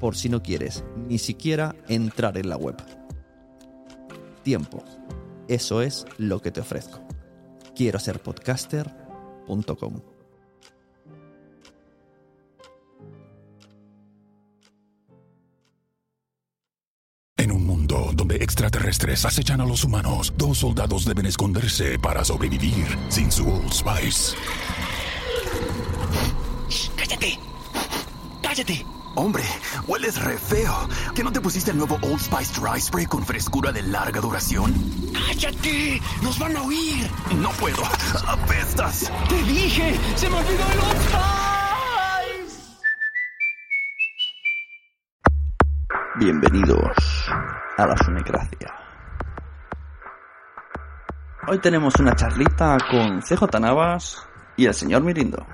por si no quieres ni siquiera entrar en la web. Tiempo. Eso es lo que te ofrezco. Quiero ser podcaster.com. En un mundo donde extraterrestres acechan a los humanos, dos soldados deben esconderse para sobrevivir sin su Old Spice. ¡Cállate! ¡Cállate! Hombre, hueles re feo. ¿Que no te pusiste el nuevo Old Spice Dry Spray con frescura de larga duración? ¡Cállate! ¡Nos van a oír! No puedo. ¡Apestas! ¡Te dije! ¡Se me olvidó el Old Spice! Bienvenidos a la Sunecracia. Hoy tenemos una charlita con CJ Navas y el señor Mirindo.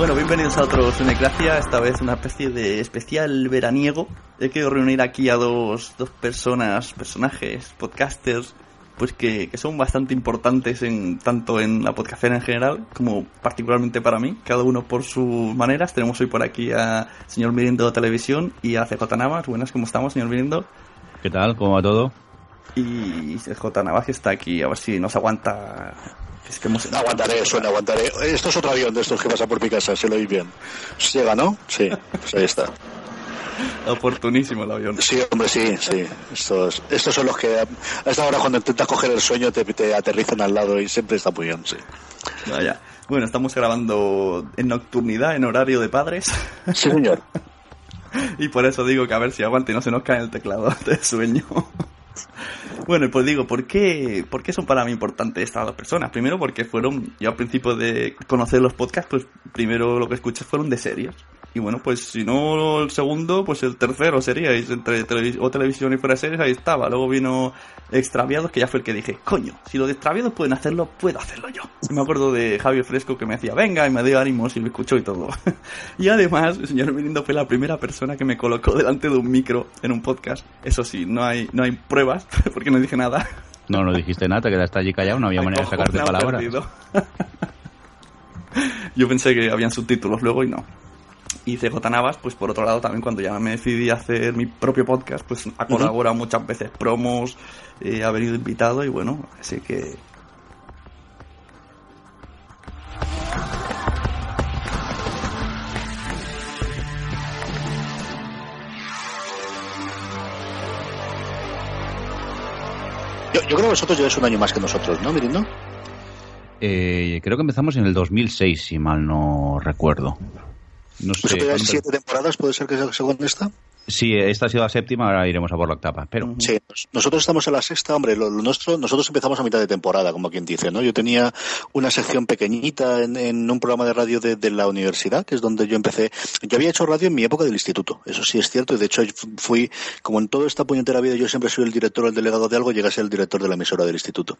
Bueno, bienvenidos a otro Sunecracia, esta vez una especie de especial veraniego. He querido reunir aquí a dos, dos personas, personajes, podcasters, pues que, que son bastante importantes en tanto en la podcastera en general como particularmente para mí, cada uno por sus maneras. Tenemos hoy por aquí a señor Mirindo Televisión y a CJ Navas. Buenas, ¿cómo estamos, señor Mirindo? ¿Qué tal? ¿Cómo va todo? Y CJ Navas que está aquí, a ver si nos aguanta es que hemos... Aguantaré, suena, aguantaré. Esto es otro avión de estos que pasa por mi casa, si lo oís bien. ¿Llega, no? Sí, pues ahí está. Oportunísimo el avión. Sí, hombre, sí, sí. Estos, estos son los que a esta hora cuando intentas coger el sueño te, te aterrizan al lado y siempre está muy bien, sí. Vaya. Bueno, estamos grabando en nocturnidad, en horario de padres. Sí, señor. y por eso digo que a ver si aguante y no se nos cae el teclado de sueño. Bueno, pues digo, ¿por qué, ¿por qué son para mí importantes estas dos personas? Primero porque fueron, yo al principio de conocer los podcasts, pues primero lo que escuché fueron de series. Y bueno, pues si no el segundo, pues el tercero sería entre televis o televisión y fuera de series, ahí estaba. Luego vino Extraviados, que ya fue el que dije, coño, si los de Extraviados pueden hacerlo, puedo hacerlo yo. Y me acuerdo de Javier Fresco que me decía, venga, y me dio ánimos y me escuchó y todo. y además, el señor Mirindo fue la primera persona que me colocó delante de un micro en un podcast. Eso sí, no hay, no hay pruebas, porque no dije nada. No, no dijiste nada, te quedaste allí callado, no había manera de sacarte palabras. Yo pensé que habían subtítulos luego y no. Y CJ Navas, pues por otro lado, también cuando ya me decidí a hacer mi propio podcast, pues ha colaborado muchas veces promos, eh, ha venido invitado y bueno, así que Yo, yo creo que vosotros lleváis un año más que nosotros, ¿no, Mirindo? Eh, creo que empezamos en el 2006, si mal no recuerdo. No sé. ¿Vosotros lleváis ¿cuánto- siete temporadas? ¿Puede ser que sea según esta? Sí, esta ha sido la séptima, ahora iremos a por la octava. Pero Sí, nos- nosotros estamos en la sexta, hombre, lo, lo nuestro, nosotros empezamos a mitad de temporada, como quien dice, ¿no? Yo tenía una sección pequeñita en, en un programa de radio de, de la universidad, que es donde yo empecé. Yo había hecho radio en mi época del instituto, eso sí es cierto, y de hecho fu- fui, como en toda esta puñetera vida, yo siempre soy el director o el delegado de algo, llegué a ser el director de la emisora del instituto.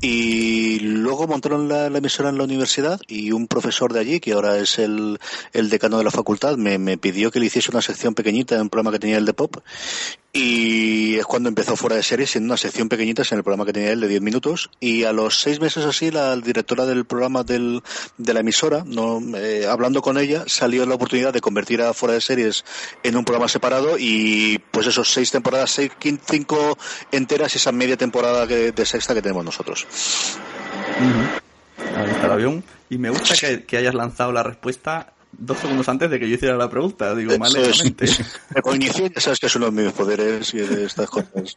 Y luego montaron la, la emisora en la universidad y un profesor de allí, que ahora es el, el decano de la facultad, me, me pidió que le hiciese una sección pequeñita en un programa que tenía el de pop. Y es cuando empezó fuera de series, siendo una sección pequeñita en el programa que tenía él de 10 minutos. Y a los seis meses así, la directora del programa del, de la emisora, no, eh, hablando con ella, salió la oportunidad de convertir a fuera de series en un programa separado. Y pues esos seis temporadas, seis, cinco enteras, y esa media temporada que- de sexta que tenemos nosotros. El avión. Y me gusta que hayas lanzado la respuesta dos segundos antes de que yo hiciera la pregunta. Digo. Me coinicié, ya sabes que uno de mis poderes y estas cosas.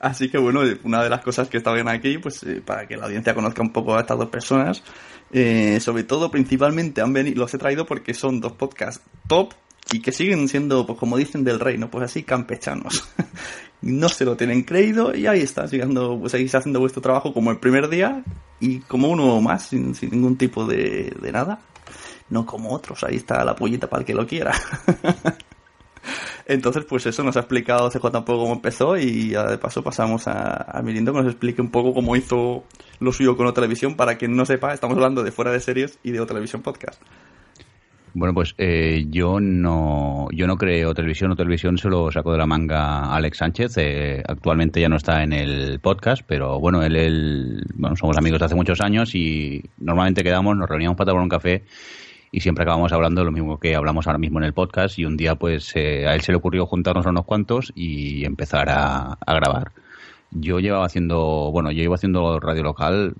Así que bueno, una de las cosas que está bien aquí, pues eh, para que la audiencia conozca un poco a estas dos personas, eh, sobre todo principalmente han venido, los he traído porque son dos podcasts top y que siguen siendo, pues como dicen del reino, pues así campechanos. no se lo tienen creído y ahí está, siguiendo, pues seguís haciendo vuestro trabajo como el primer día y como uno más, sin, sin ningún tipo de, de nada. No como otros, ahí está la pollita para el que lo quiera. Entonces, pues eso nos ha explicado CJ un poco cómo empezó y de paso pasamos a, a Mirindo que nos explique un poco cómo hizo lo suyo con O Televisión. Para quien no sepa, estamos hablando de fuera de series y de O Televisión Podcast. Bueno, pues eh, yo no yo no creo televisión o televisión se lo sacó de la manga Alex Sánchez. eh, actualmente ya no está en el podcast, pero bueno, él, él- bueno, somos amigos de hace muchos años y normalmente quedamos, nos reuníamos para tomar un café y siempre acabamos hablando lo mismo que hablamos ahora mismo en el podcast y un día pues eh, a él se le ocurrió juntarnos a unos cuantos y empezar a, a grabar. Yo llevaba haciendo, bueno, yo llevo haciendo radio local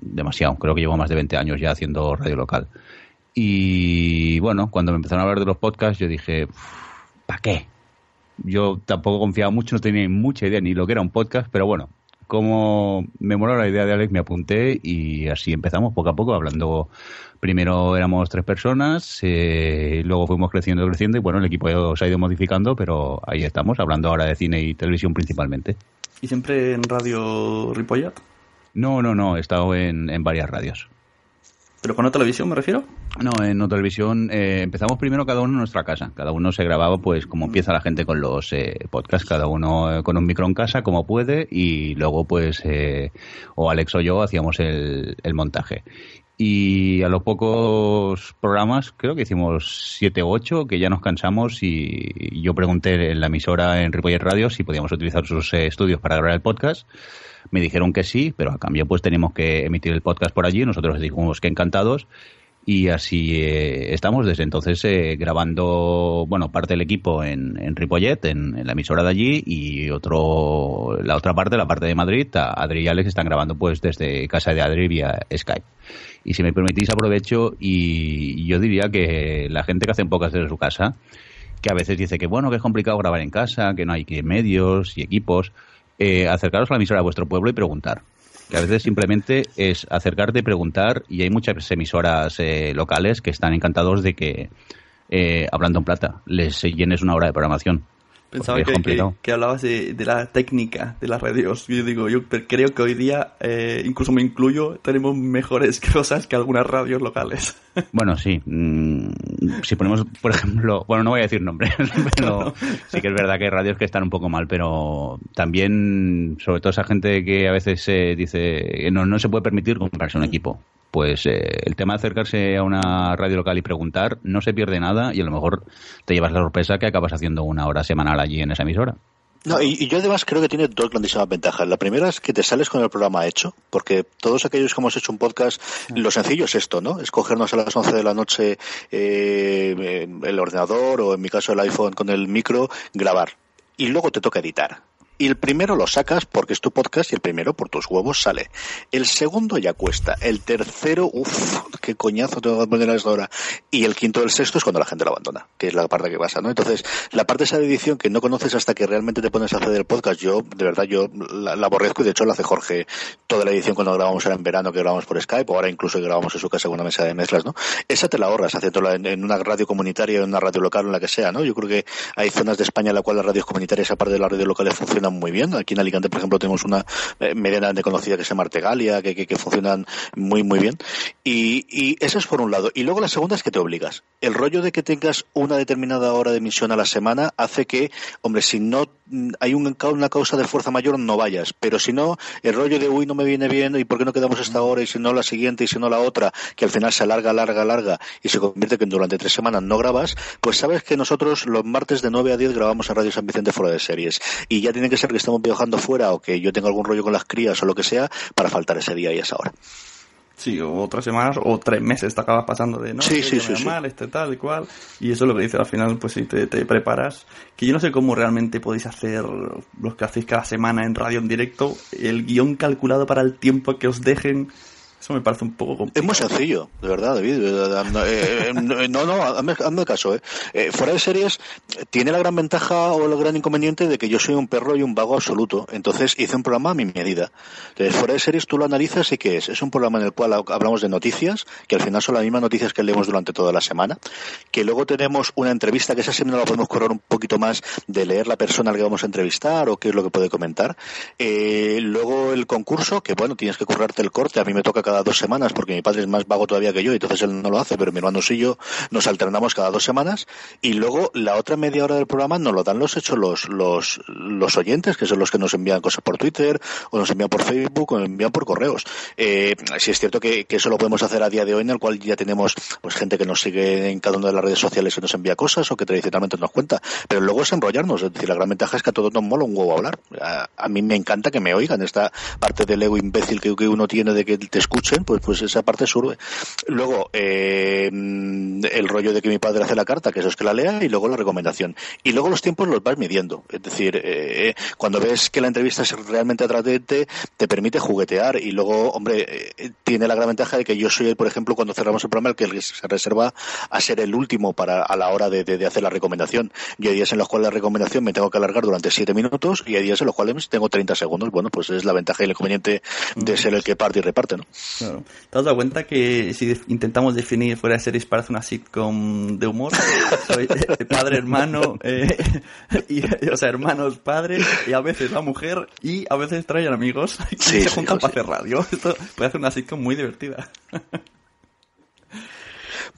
demasiado, creo que llevo más de 20 años ya haciendo radio local. Y bueno, cuando me empezaron a hablar de los podcasts, yo dije, ¿para qué? Yo tampoco confiaba mucho, no tenía mucha idea ni lo que era un podcast, pero bueno, como me moló la idea de Alex, me apunté y así empezamos poco a poco hablando. Primero éramos tres personas, eh, luego fuimos creciendo, creciendo y bueno, el equipo se ha ido modificando, pero ahí estamos, hablando ahora de cine y televisión principalmente. Y siempre en Radio Ripollat. No, no, no, he estado en, en varias radios. ¿Pero con O Televisión me refiero? No, en No Televisión eh, empezamos primero cada uno en nuestra casa. Cada uno se grababa pues como empieza la gente con los eh, podcasts, cada uno eh, con un micro en casa como puede y luego pues eh, o Alex o yo hacíamos el, el montaje. Y a los pocos programas, creo que hicimos siete u ocho, que ya nos cansamos y yo pregunté en la emisora en Ripollet Radio si podíamos utilizar sus eh, estudios para grabar el podcast. Me dijeron que sí, pero a cambio pues teníamos que emitir el podcast por allí. Nosotros dijimos que encantados y así eh, estamos desde entonces eh, grabando, bueno, parte del equipo en, en Ripollet, en, la emisora de allí, y otro, la otra parte, la parte de Madrid, Adri y Alex están grabando pues desde casa de Adri vía Skype. Y si me permitís aprovecho y yo diría que la gente que hace pocas desde su casa, que a veces dice que bueno, que es complicado grabar en casa, que no hay que medios y equipos, eh, acercaros a la emisora de vuestro pueblo y preguntar. Que a veces simplemente es acercarte y preguntar y hay muchas emisoras eh, locales que están encantados de que eh, hablando en plata les llenes una hora de programación Pensaba que, que, hablabas de, de la técnica de las radios. Yo digo, yo creo que hoy día, eh, incluso me incluyo, tenemos mejores cosas que algunas radios locales. Bueno, sí. mm, si ponemos, por ejemplo, bueno, no voy a decir nombres, pero sí que es verdad que hay radios que están un poco mal, pero también, sobre todo esa gente que a veces eh, dice que no, no se puede permitir comprarse un equipo. Pues eh, el tema de acercarse a una radio local y preguntar no se pierde nada y a lo mejor te llevas la sorpresa que acabas haciendo una hora semanal allí en esa emisora. No, y, y yo además creo que tiene dos grandísimas ventajas. La primera es que te sales con el programa hecho, porque todos aquellos que hemos hecho un podcast, lo sencillo es esto, ¿no? Es cogernos a las 11 de la noche eh, el ordenador o en mi caso el iPhone con el micro, grabar. Y luego te toca editar. Y el primero lo sacas porque es tu podcast y el primero por tus huevos sale. El segundo ya cuesta. El tercero, uff, qué coñazo tengo que poner a esta hora. Y el quinto y el sexto es cuando la gente lo abandona, que es la parte que pasa, ¿no? Entonces, la parte esa de edición que no conoces hasta que realmente te pones a hacer el podcast, yo, de verdad, yo la, la aborrezco y de hecho la hace Jorge toda la edición cuando grabamos era en verano, que grabamos por Skype, o ahora incluso que grabamos en su casa con una mesa de mezclas, ¿no? Esa te la ahorras haciéndola en, en una radio comunitaria, en una radio local, en la que sea, ¿no? Yo creo que hay zonas de España en la cual las radios comunitarias, aparte de las radios locales, funcionan muy bien. Aquí en Alicante, por ejemplo, tenemos una eh, medianamente conocida que se llama Artegalia, que, que, funcionan muy, muy bien. Y, y eso es por un lado. Y luego la segunda es que te obligas. El rollo de que tengas una determinada hora de emisión a la semana hace que, hombre, si no mm, hay un, una causa de fuerza mayor, no vayas. Pero si no, el rollo de, uy, no me viene bien, ¿y por qué no quedamos esta hora? Y si no la siguiente, y si no la otra, que al final se alarga, larga, larga, y se convierte que durante tres semanas no grabas, pues sabes que nosotros los martes de 9 a 10 grabamos en Radio San Vicente fuera de series. Y ya tiene que ser que estemos viajando fuera o que yo tenga algún rollo con las crías o lo que sea para faltar ese día y esa hora. Sí, o otras semanas o tres meses te acabas pasando de no, sí, sí, sí, mal, este tal y cual. Y eso es lo que dice al final, pues si te, te, preparas. Que yo no sé cómo realmente podéis hacer los que hacéis cada semana en radio en directo, el guion calculado para el tiempo que os dejen. Eso me parece un poco complicado. Es muy sencillo, de verdad, David. Eh, no, no, hazme, hazme caso. ¿eh? Eh, fuera de series, tiene la gran ventaja o el gran inconveniente de que yo soy un perro y un vago absoluto. Entonces hice un programa a mi medida. Entonces, fuera de series, tú lo analizas y ¿qué es? Es un programa en el cual hablamos de noticias, que al final son las mismas noticias que leemos durante toda la semana. Que luego tenemos una entrevista, que esa semana la podemos correr un poquito más de leer la persona al que vamos a entrevistar o qué es lo que puede comentar. Eh, luego el concurso, que bueno, tienes que currarte el corte. A mí me toca cada dos semanas porque mi padre es más vago todavía que yo, entonces él no lo hace, pero mi hermano y yo nos alternamos cada dos semanas y luego la otra media hora del programa nos lo dan los hechos los, los, los oyentes, que son los que nos envían cosas por Twitter o nos envían por Facebook o nos envían por correos. Eh, si es cierto que, eso lo podemos hacer a día de hoy en el cual ya tenemos pues gente que nos sigue en cada una de las redes sociales que nos envía cosas o que tradicionalmente nos cuenta, pero luego es enrollarnos, es decir, la gran ventaja es que a todos nos mola un huevo hablar. A, a mí me encanta que me oigan esta parte del ego imbécil que, que uno tiene de que te escuchen, pues, pues esa parte surge. Luego, eh, el rollo de que mi padre hace la carta, que eso es que la lea, y luego la recomendación. Y luego los tiempos los vas midiendo. Es decir, eh, cuando ves que la entrevista es realmente atrayente, te permite juguetear. Y luego, hombre, eh, tiene la gran ventaja de que yo soy, por ejemplo, cuando cerramos el programa, el que se reserva a ser el último para a la hora de, de, de hacer la recomendación. Y hay días en los cuales la recomendación me tengo que alargar durante siete minutos y hay días en los cuales tengo 30 segundos. Bueno, pues es la ventaja y el inconveniente de ser el que parte y reparte, ¿no? Claro. ¿Te has dado cuenta que si intentamos definir fuera de series parece una sitcom de humor? Soy padre, hermano, eh, y, o sea, hermanos, padres, y a veces la mujer, y a veces traen amigos sí, se juntan sí. para hacer radio. Esto puede hacer una sitcom muy divertida.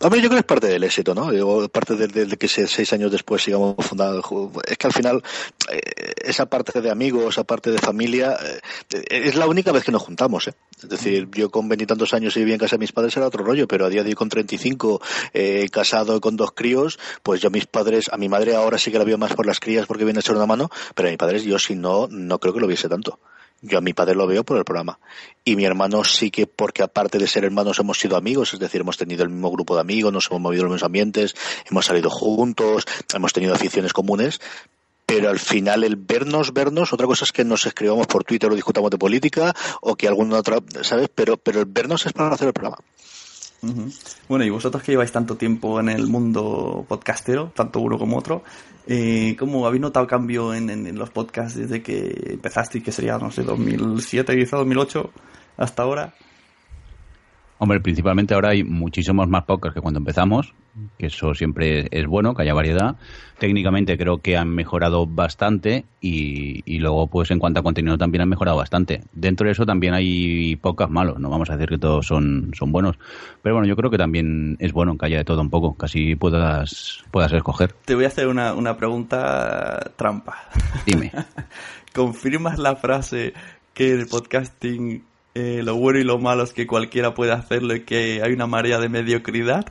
Hombre, yo creo que es parte del éxito, ¿no? Digo, parte de, de, que seis años después sigamos fundando. Es que al final, eh, esa parte de amigos, esa parte de familia, eh, es la única vez que nos juntamos, ¿eh? Es decir, yo con veintitantos años y vivía en casa de mis padres era otro rollo, pero a día de hoy con 35, eh, casado con dos críos, pues yo a mis padres, a mi madre ahora sí que la veo más por las crías porque viene a echar una mano, pero a mis padres yo si no, no creo que lo viese tanto. Yo a mi padre lo veo por el programa. Y mi hermano sí que, porque aparte de ser hermanos, hemos sido amigos, es decir, hemos tenido el mismo grupo de amigos, nos hemos movido en los mismos ambientes, hemos salido juntos, hemos tenido aficiones comunes, pero al final el vernos, vernos, otra cosa es que nos escribamos por Twitter o discutamos de política o que alguna otra, ¿sabes? Pero, pero el vernos es para hacer el programa. Bueno, y vosotros que lleváis tanto tiempo en el mundo podcastero, tanto uno como otro, eh, ¿cómo habéis notado cambio en, los podcasts desde que empezaste, que sería, no sé, 2007, quizá 2008, hasta ahora? Hombre, principalmente ahora hay muchísimos más podcasts que cuando empezamos, que eso siempre es bueno, que haya variedad. Técnicamente creo que han mejorado bastante y, y, luego, pues en cuanto a contenido también han mejorado bastante. Dentro de eso también hay podcasts malos, no vamos a decir que todos son, son buenos. Pero bueno, yo creo que también es bueno que haya de todo un poco, casi puedas, puedas escoger. Te voy a hacer una, una pregunta trampa. Dime. ¿Confirmas la frase que el podcasting eh, lo bueno y lo malo es que cualquiera puede hacerlo y que hay una marea de mediocridad?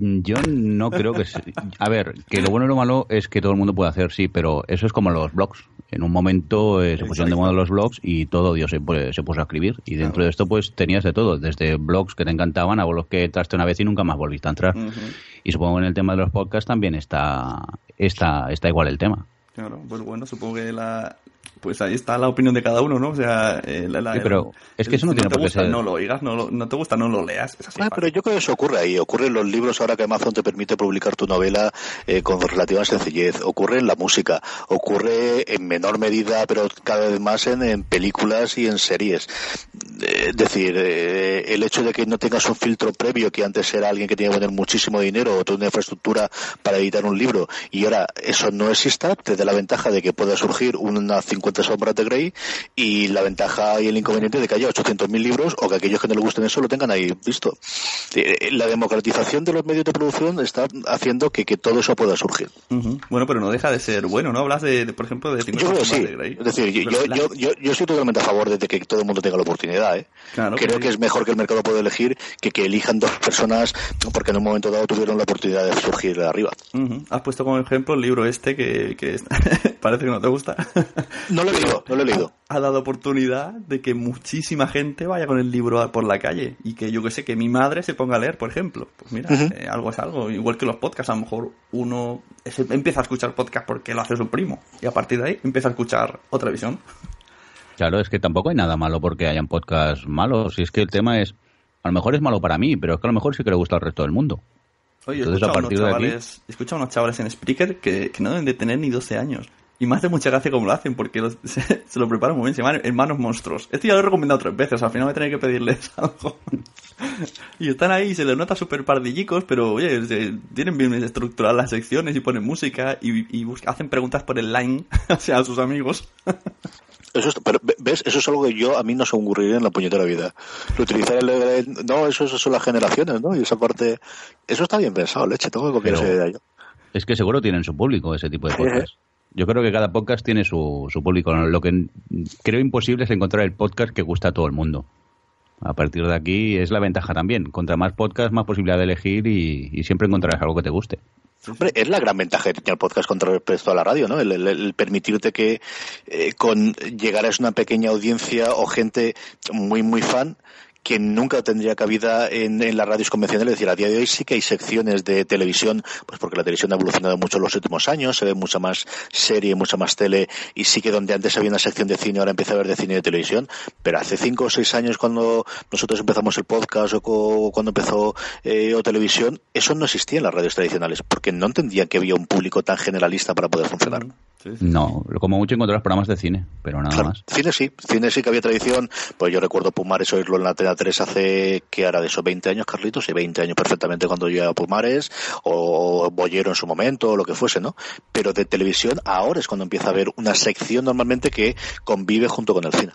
Yo no creo que... se- A ver, que lo bueno y lo malo es que todo el mundo puede hacer, sí, pero eso es como los blogs. En un momento eh, se pusieron de moda los blogs y todo Dios se, se puso a escribir. Y dentro de esto pues tenías de todo, desde blogs que te encantaban a blogs que entraste una vez y nunca más volviste a entrar. Y supongo que en el tema de los podcasts también está, está, está igual el tema. Claro, pues bueno, supongo que la... Pues ahí está la opinión de cada uno, ¿no? O sea, eh, la, la- Sí, pero es que eso no tiene te gusta, ser- no lo oigas, no, lo- no te gusta, no lo leas. Es así. Ah, pero yo creo que eso ocurre ahí. Ocurre en los libros ahora que Amazon te permite publicar tu novela eh, con relativa sencillez. Ocurre en la música. Ocurre en menor medida, pero cada vez más en, en películas y en series. Eh, Es decir, eh, el hecho de que no tengas un filtro previo, que antes era alguien que tenía que poner muchísimo dinero o toda una infraestructura para editar un libro, y ahora eso no exista, te da la ventaja de que pueda surgir una 50 sombras de Grey y la ventaja y el inconveniente de que haya 800.000 libros o que aquellos que no les gusten eso lo tengan ahí visto. Eh, La democratización de los medios de producción está haciendo que, que todo eso pueda surgir. Ujú. Bueno, pero no deja de ser bueno, ¿no? Hablas de, de, por ejemplo, de 50 Yo creo sí. de Grey. Es decir, yo, yo, yo, yo, yo estoy totalmente a favor de que todo el mundo tenga la oportunidad. ¿eh? Claro, Creo que es mejor que el mercado pueda elegir que que elijan dos personas porque en un momento dado tuvieron la oportunidad de surgir de arriba. Ujú. Has puesto como ejemplo el libro este que, que parece que no te gusta. No lo he leído, no lo he leído. Ha dado oportunidad de que muchísima gente vaya con el libro a- por la calle y que yo que sé, que mi madre se ponga a leer, por ejemplo. Pues mira, Ujú. eh, algo es algo. Igual que los podcasts, a lo mejor uno es- empieza a escuchar podcast porque lo hace su primo y a partir de ahí empieza a escuchar otra visión. Claro, es que tampoco hay nada malo porque hayan podcasts malos. Y es que el tema es, a lo mejor es malo para mí, pero es que a lo mejor sí que le gusta al resto del mundo. Oye, Entonces, he a unos de aquí- chavales, escuchado unos chavales en Spreaker que, que no deben de tener ni 12 años. Y más de mucha gracia como lo hacen, porque los- se, se lo preparan muy bien. Se llaman Hermanos Monstruos. Este ya lo he recomendado tres veces, al final voy a tener que pedirles algo. y están ahí, se les nota súper pardillicos, pero oye, se- tienen bien estructuradas las secciones y ponen música y, y busca- hacen preguntas por el line, o sea, a sus amigos. Eso es, pero ve- ves, eso es algo que yo a mí no se me ocurriría en la puñetera vida. Utilizar el, el- no, eso, eso son las generaciones, ¿no? Y esa parte, eso está bien pensado, leche, tengo que copiar esa idea yo. Es que seguro tienen su público ese tipo de podcast. Yo creo que cada podcast tiene su, su público. Lo que creo imposible es encontrar el podcast que gusta a todo el mundo. A partir de aquí es la ventaja también. Contra más podcast, más posibilidad de elegir y, siempre encontrarás algo que te guste. Es la gran ventaja que tenía el podcast contra respecto a la radio, ¿no? El, permitirte que eh, con llegaras a una pequeña audiencia o gente muy, muy fan que nunca tendría cabida en, en las radios convencionales. Es decir, a día de hoy sí que hay secciones de televisión, pues porque la televisión ha evolucionado mucho en los últimos años, se ve mucha más serie, mucha más tele, y sí que donde antes había una sección de cine, ahora empieza a haber de cine y de televisión. Pero hace cinco o seis años, cuando nosotros empezamos el podcast o cuando empezó eh, o televisión, eso no existía en las radios tradicionales, porque no entendían que había un público tan generalista para poder funcionar. No, como mucho encontrarás programas de cine, pero nada Claro, más. Cine sí, cine sí que había tradición. Pues yo recuerdo Pumares oírlo en la Tele 3 hace, que era de esos 20 años, Carlitos, y 20 años perfectamente cuando yo iba a Pumares, o Bollero en su momento, o lo que fuese, ¿no? Pero de televisión ahora es cuando empieza a haber una sección normalmente que convive junto con el cine.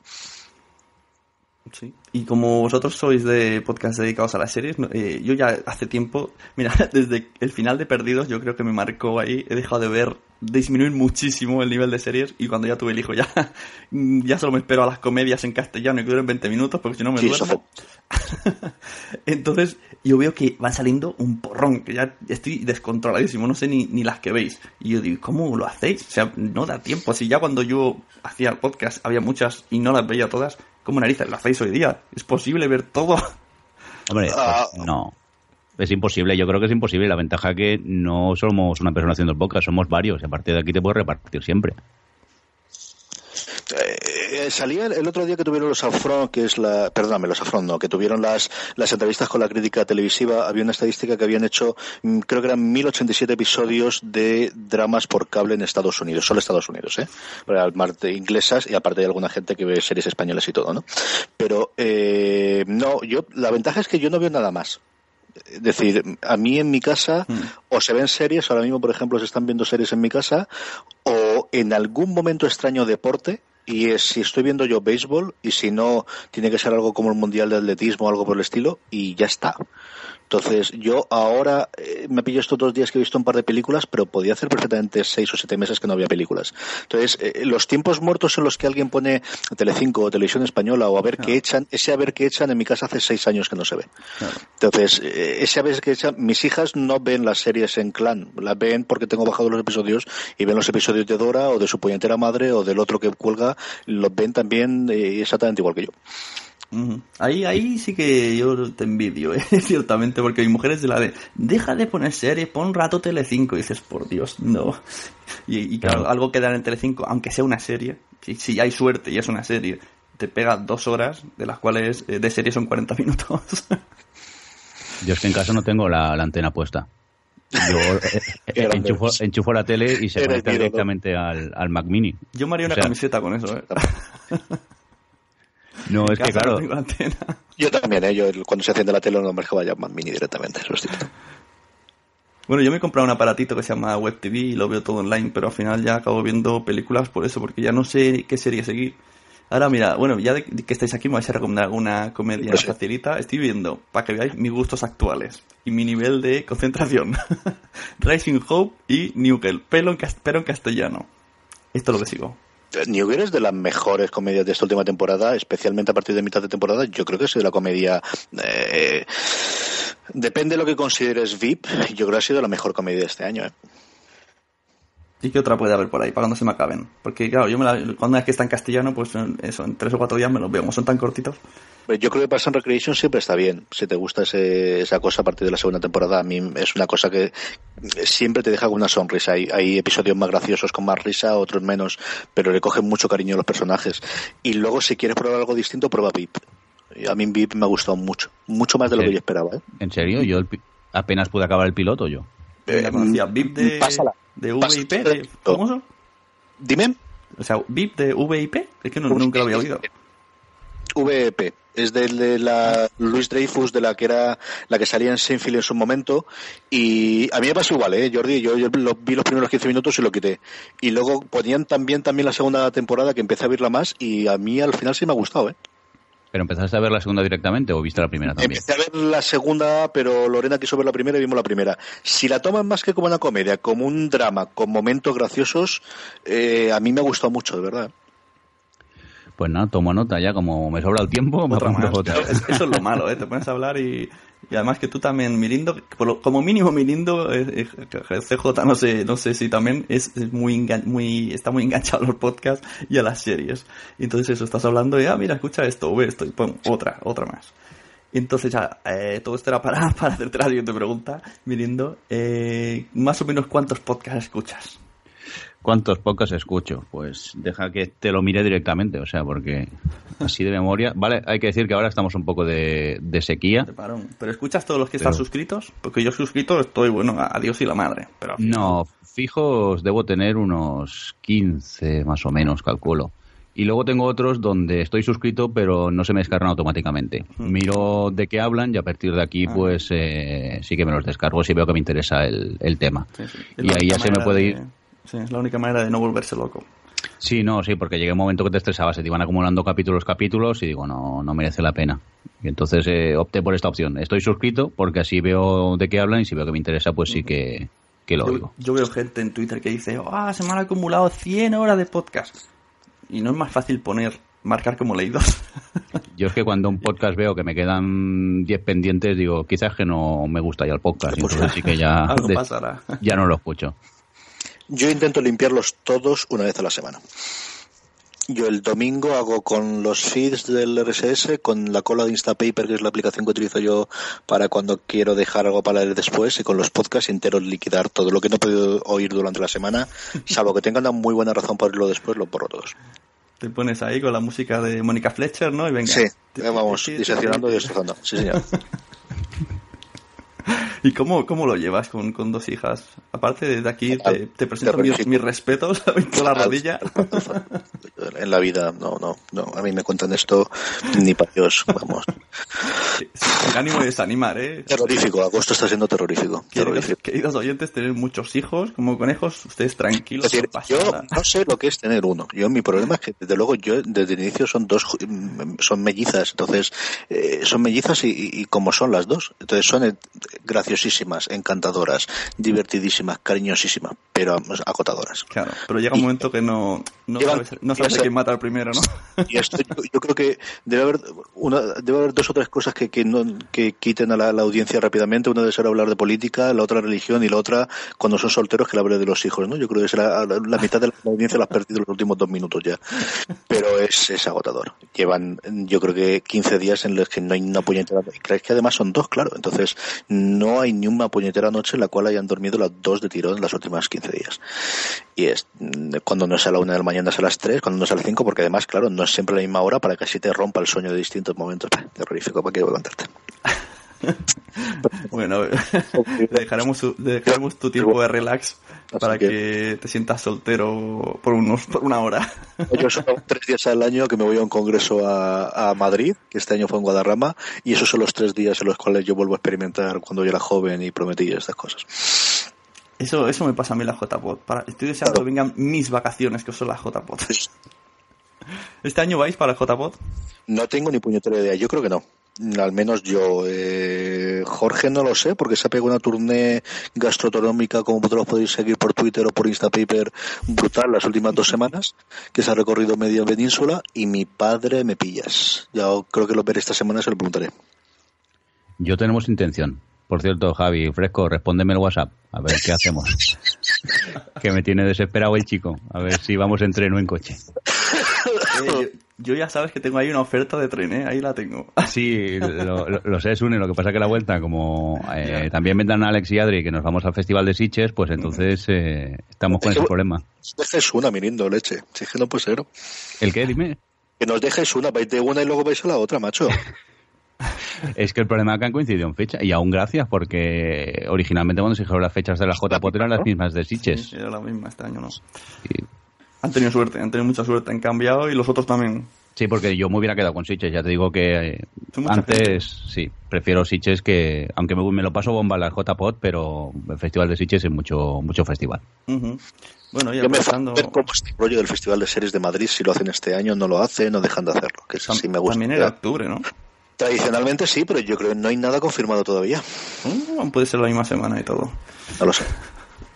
Sí. Y como vosotros sois de podcast dedicados a las series, eh, yo ya hace tiempo, mira, desde el final de Perdidos, yo creo que me marcó ahí, he dejado de ver disminuir muchísimo el nivel de series y cuando ya tuve el hijo ya, ya solo me espero a las comedias en castellano y que duren 20 minutos porque si no me Sí, duermo. Entonces yo veo que van saliendo un porrón, que ya estoy descontroladísimo, no sé ni, ni las que veis. Y yo digo, ¿cómo lo hacéis? O sea, no da tiempo. Si ya cuando yo hacía el podcast había muchas y no las veía todas, ¿cómo narices lo hacéis hoy día? ¿Es posible ver todo? Hombre, Ah. pues, no. Es imposible, yo creo que es imposible. La ventaja que no somos una persona haciendo el somos varios. Y a partir de aquí te puedes repartir siempre. Eh, salía el, otro día que tuvieron los Afron, que es la, perdóname, los Afron, no, que tuvieron las, las entrevistas con la crítica televisiva, había una estadística que habían hecho, mm, creo que eran 1087 episodios de dramas por cable en Estados Unidos, solo Estados Unidos, ¿eh? Aparte inglesas y aparte hay alguna gente que ve series españolas y todo, ¿no? Pero, eh, no, yo, la ventaja es que yo no veo nada más. Es decir, a mí en mi casa o se ven series, ahora mismo por ejemplo se están viendo series en mi casa, o en algún momento extraño deporte, y es si estoy viendo yo béisbol, y si no, tiene que ser algo como el Mundial de Atletismo o algo por el estilo, y ya está. Entonces, yo ahora eh, me pillo estos dos días que he visto un par de películas, pero podía hacer perfectamente seis o siete meses que no había películas. Entonces, eh, los tiempos muertos en los que alguien pone Telecinco o Televisión Española o a ver qué echan, ese a ver qué echan en mi casa hace seis años que no se ve. Entonces, eh, esa vez que esa- mis hijas no ven las series en clan, las ven porque tengo bajado los episodios y ven los episodios de Dora o de su puñetera madre o del otro que cuelga, los ven también eh, exactamente igual que yo. Ahí, ahí sí que yo te envidio, ¿eh? ciertamente, porque mi mujer es de la de, deja de poner series, pon un rato Telecinco, y dices, por Dios, no. Y, y claro, algo que dan en Telecinco, aunque sea una serie, si, si hay suerte y es una serie, te pega dos horas, de las cuales eh, de serie son 40 minutos. Yo es que en casa no tengo la, la antena puesta. Yo eh, eh, enchufo, la tele y se conecta directamente al, al Mac Mini. Yo me haría O una sea, camiseta con eso, ¿eh? No, es que claro. Yo también, ¿eh? Yo cuando se enciende la tele no me dejaba más mini directamente, eso es cierto. Bueno, yo me he comprado un aparatito que se llama Web TV y lo veo todo online, pero al final ya acabo viendo películas por eso, porque ya no sé qué serie seguir. Ahora mira, bueno, ya de que estáis aquí me vais a recomendar alguna comedia Pues sí. facilita. Estoy viendo, para que veáis mis gustos actuales y mi nivel de concentración. Rising Hope y New Girl, pero en, cas- pero en castellano. Esto es lo que sigo. New Girl es de las mejores comedias de esta última temporada, especialmente a partir de mitad de temporada. Yo creo que es de la comedia. eh, depende de lo que consideres VIP. Yo creo que ha sido la mejor comedia de este año. ¿eh? ¿Y qué otra puede haber por ahí para cuando se me acaben? Porque claro, yo me la, cuando es que está en castellano, pues en- eso, en tres o cuatro días me los veo, como son tan cortitos. Pues Yo creo que Parks and Recreation siempre está bien. Si te gusta ese- esa cosa a partir de la segunda temporada, a mí es una cosa que siempre te deja con una sonrisa. Hay, hay episodios más graciosos con más risa, otros menos, pero le cogen mucho cariño a los personajes. Y luego, si quieres probar algo distinto, prueba VIP. A mí VIP me ha gustado mucho, mucho más de lo que yo esperaba. ¿eh? en serio, yo el apenas pude acabar el piloto yo. Yo ya conocía VIP de, Eh, pásala. De. VIP, de, ¿cómo eso? Dime, O sea, VIP de VIP, es que no- nunca lo había oído. VEP. Es del de la Luis Dreyfus, de la que era la que salía en Seinfeld en su momento. Y a mí me pasó igual, ¿eh, Jordi? Yo, yo lo- vi los primeros 15 minutos y lo quité. Y luego ponían también, también la segunda temporada, que empecé a verla más. Y a mí al final sí me ha gustado, ¿eh? ¿Pero empezaste a ver la segunda directamente o viste la primera también? Empecé a ver la segunda, pero Lorena quiso ver la primera y vimos la primera. Si la toman más que como una comedia, como un drama, con momentos graciosos, eh, a mí me ha gustado mucho, de verdad. Pues nada, tomo nota ya, como me sobra el tiempo, me Otra más. otra. Es- Eso es lo malo, ¿eh? Te pones a hablar y, y además que tú también, Mirindo, como mínimo Mirindo, eh, eh, CJ no sé, no sé si también es, es muy, muy, está muy enganchado a los podcasts y a las series. Entonces eso, estás hablando y, ah, mira, escucha esto, ve esto, y pum, otra, otra más. Entonces ya, eh, todo esto era para, para hacerte la siguiente pregunta, Mirindo, eh, más o menos cuántos podcasts escuchas. ¿Cuántos podcasts escucho? Pues deja que te lo mire directamente, o sea, porque así de memoria. Vale, hay que decir que ahora estamos un poco de, de sequía. ¿Pero escuchas todos los que están suscritos? Porque yo suscrito estoy, bueno, a Dios y la madre. Pero No, fijos debo tener unos 15 más o menos, calculo. Y luego tengo otros donde estoy suscrito, pero no se me descargan automáticamente. Miro de qué hablan y a partir de aquí, Ah. pues eh, sí que me los descargo si veo que me interesa el, el tema. Sí, sí. Es Y ahí ya se me puede de- ir. Sí, es la única manera de no volverse loco. Sí, no, sí, porque llega un momento que te estresabas, se te iban acumulando capítulos, capítulos, y digo, no, no merece la pena. Y entonces eh, opté por esta opción. Estoy suscrito porque así veo de qué hablan y si veo que me interesa, pues sí que, que lo Yo, oigo. yo veo gente en Twitter que dice, ah, se me han acumulado 100 horas de podcast. Y no es más fácil poner, marcar como leídos. Yo es que cuando un podcast veo que me quedan 10 pendientes, digo, quizás que no me gusta ya el podcast. Pues entonces sí que ya, algo pasará. ya no lo escucho. Yo intento limpiarlos todos una vez a la semana. Yo el domingo hago con los feeds del RSS, con la cola de Instapaper, que es la aplicación que utilizo yo para cuando quiero dejar algo para leer después, y con los podcasts intento liquidar todo lo que no he podido oír durante la semana, salvo que tenga una muy buena razón para oírlo después, lo borro todos. Te pones ahí con la música de Mónica Fletcher, ¿no? Y venga. Sí, vamos, diseccionando y destrozando. Sí, señor. ¿Y cómo, cómo lo llevas con, con dos hijas? Aparte, desde aquí te, te presento mis, respetos por la rodilla. En la vida, no, no, no. A mí me cuentan esto ni para Dios, vamos. Ánimo de desanimar, ¿eh? Terrorífico, agosto está siendo terrorífico. Terrorífico. queridos oyentes, tener muchos hijos como conejos, ustedes tranquilos. Es decir, yo no sé lo que es tener uno. Yo mi problema es que desde luego yo desde el inicio son dos, son mellizas, entonces eh, son mellizas y, y- como son las dos, entonces son graciosísimas, encantadoras, divertidísimas, cariñosísimas, pero vamos, agotadoras. Claro, pero llega un momento que no, no Llevan- sabes, no sabes a llevan- quién matar primero, ¿no? Y esto yo, yo creo que debe haber una, debe haber dos o tres cosas que, que, no, que quiten a la, la audiencia rápidamente. Una de ser hablar de política, la otra religión y la otra, cuando son solteros, que le hable de los hijos, ¿no? Yo creo que es la, la- la mitad de la audiencia la has perdido en los últimos dos minutos ya. Pero es, es agotador. Llevan, yo creo que 15 días en los que no hay una puñetera. ¿Crees que además son dos? Claro. Entonces, no hay ni una puñetera noche en la cual hayan dormido las dos de tirón en las últimas 15 días. Y es mm, cuando no es a la una de la mañana es a las tres, cuando no es a las cinco, porque además, claro, no es siempre la misma hora para que así te rompa el sueño de distintos momentos. Terrorífico, ¿para qué voy a contarte? Bueno, dejaremos, tu tiempo de relax para que- te sientas soltero por, unos, por una hora. Yo solo tres días al año que me voy a un congreso a, a Madrid, que este año fue en Guadarrama, y esos son los tres días en los cuales yo vuelvo a experimentar cuando yo era joven y prometí estas cosas. Eso, eso me pasa a mí en la. Para, estoy deseando que vengan mis vacaciones, que son las JPod. ¿Este año vais para la JPod? No tengo ni puñetera idea, yo creo que no. Al menos yo. Eh, Jorge no lo sé, porque se ha pegado una tournée gastronómica, como vosotros podéis seguir por Twitter o por Instapaper, brutal las últimas dos semanas, que se ha recorrido media península, y mi padre me pillas. Ya creo que lo veré esta semana, se lo preguntaré. Yo tenemos intención. Por cierto, Javi, fresco, respóndeme el WhatsApp. A ver qué hacemos. que me tiene desesperado el chico. A ver si vamos en tren o en coche. Eh, yo, ya sabes que tengo ahí una oferta de tren, ¿eh? Ahí la tengo. Sí, lo, lo- lo sé, Sune. Lo que pasa que la vuelta, como eh, también vendrán Alex y Adri, que nos vamos al Festival de Sitges, pues entonces eh, estamos con ese problema. Dejes una, mirindo, leche. Si es que no puede ser. ¿El qué? Dime. Que nos dejes una, vais de una y luego vais a la otra, macho. Es que el problema es que han coincidido en fecha. Y aún gracias, porque originalmente cuando se dijeron las fechas de la JPOT eran las mismas de Sitges. Sí, era la misma este año, ¿no? Han tenido suerte, han tenido mucha suerte, han cambiado y los otros también. Sí, porque yo me hubiera quedado con Sitges. Ya te digo que eh, antes, sí, prefiero Sitges que, aunque me, me lo paso bomba en la JPOT, pero el Festival de Sitges es mucho, mucho festival. Bueno, ya Yo me pensando... falta ver cómo es el rollo del Festival de Series de Madrid, si lo hacen este año, no lo hacen, no dejan de hacerlo, que eso sí me gusta. También era octubre, ¿no? Tradicionalmente sí, pero yo creo que no hay nada confirmado todavía. Uh, puede ser la misma semana y todo. No lo sé.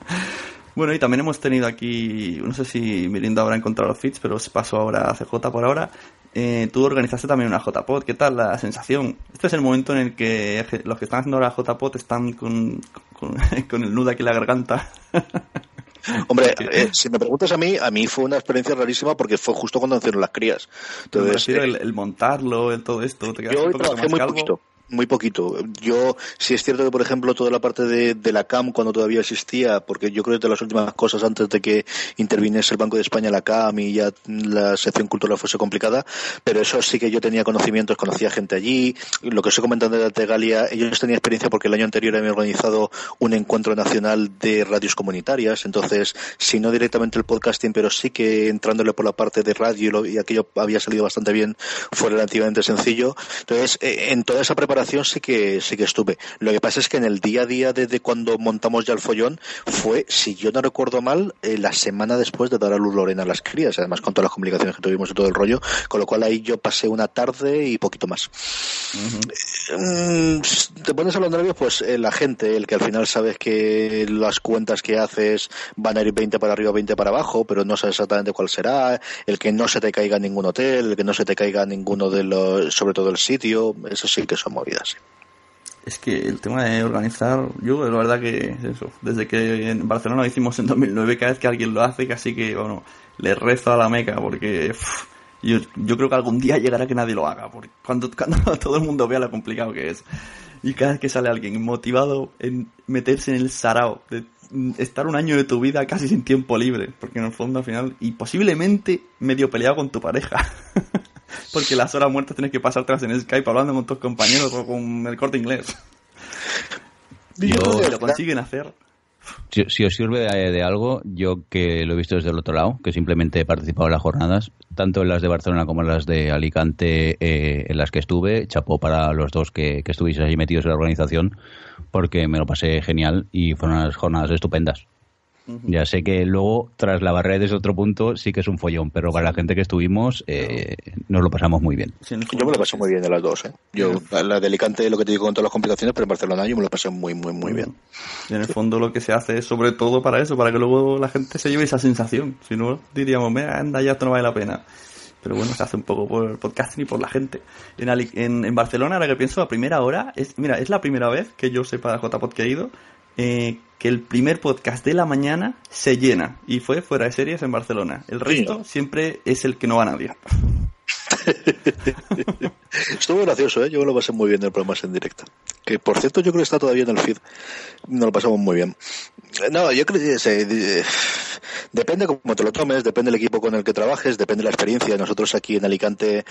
Bueno, y también hemos tenido aquí, no sé si Mirinda habrá encontrado los feeds, pero os paso ahora a CJ por ahora. Eh, tú organizaste también una JPod, ¿qué tal la sensación? Este es el momento en el que los que están haciendo la JPod están con, con, con el nudo aquí en la garganta. Hombre, eh, si me preguntas a mí, a mí fue una experiencia rarísima porque fue justo cuando nacieron las crías. Entonces, eh, el, el montarlo, el todo esto. Te yo hoy trabajé muy calvo. poquito. Muy poquito. Yo, sí es cierto que, por ejemplo, toda la parte de, la CAM, cuando todavía existía, porque yo creo que de las últimas cosas antes de que interviniese el Banco de España, la CAM y ya la sección cultural fuese complicada, pero eso sí que yo tenía conocimientos, conocía gente allí. Lo que estoy comentando de Tegalia, ellos tenían experiencia porque el año anterior habían organizado un encuentro nacional de radios comunitarias, entonces, si no directamente el podcasting, pero sí que entrándole por la parte de radio y aquello había salido bastante bien, fue relativamente sencillo. Entonces, eh, en toda esa preparación sí que sí que estuve. Lo que pasa es que en el día a día desde cuando montamos ya el follón fue, si yo no recuerdo mal, eh, la semana después de dar a luz Lorena a las crías, además con todas las complicaciones que tuvimos y todo el rollo, con lo cual ahí yo pasé una tarde y poquito más. Mm, te pones a los nervios, pues eh, la gente, el que al final sabes que las cuentas que haces van a ir 20 para arriba, 20 para abajo, pero no sabes exactamente cuál será, el que no se te caiga ningún hotel, el que no se te caiga ninguno de los, sobre todo el sitio, eso sí que son movidas. sí. Es que el tema de organizar, yo la verdad que eso, desde que en Barcelona lo hicimos en 2009, cada vez que alguien lo hace, casi que, bueno, le rezo a la meca, porque yo, yo creo que algún día llegará que nadie lo haga, porque cuando, cuando todo el mundo vea lo complicado que es. Y cada vez que sale alguien motivado en meterse en el sarao, de estar un año de tu vida casi sin tiempo libre, porque en el fondo al final, y posiblemente medio peleado con tu pareja. Porque las horas muertas tienes que pasártelas en Skype hablando con tus compañeros o con el corte inglés. Yo- si lo consiguen hacer. Si, si os sirve de, de algo, yo que lo he visto desde el otro lado, que simplemente he participado en las jornadas, tanto en las de Barcelona como en las de Alicante, eh, en las que estuve, chapó para los dos que, que estuvisteis ahí metidos en la organización, porque me lo pasé genial y fueron unas jornadas estupendas. Ya sé que luego, tras la barrera desde otro punto, sí que es un follón, pero para la gente que estuvimos, eh, nos lo pasamos muy bien. Yo me lo pasé muy bien de las dos, ¿eh? Yo, la de Alicante, lo que te digo con todas las complicaciones, pero en Barcelona yo me lo pasé muy, muy, muy bien. Y en el fondo lo que se hace es sobre todo para eso, para que luego la gente se lleve esa sensación. Si no, diríamos, mira, anda, ya esto no vale la pena. pero bueno, se hace un poco por el podcasting y por la gente. En, Ali- en, en Barcelona, ahora que pienso, a primera hora, es, mira, es la primera vez que yo sepa JPod que he ido, eh, que el primer podcast de la mañana se llena, y fue fuera de series en Barcelona. El resto siempre es el que no va nadie. Estuvo gracioso, ¿eh? Yo me lo pasé muy bien en el programa en directo. Que por cierto, yo creo que está todavía en el feed. Nos lo pasamos muy bien. Eh, No, yo creo que se- de- depende cómo te lo tomes, depende del equipo con el que trabajes, depende de la experiencia. Nosotros aquí en Alicante,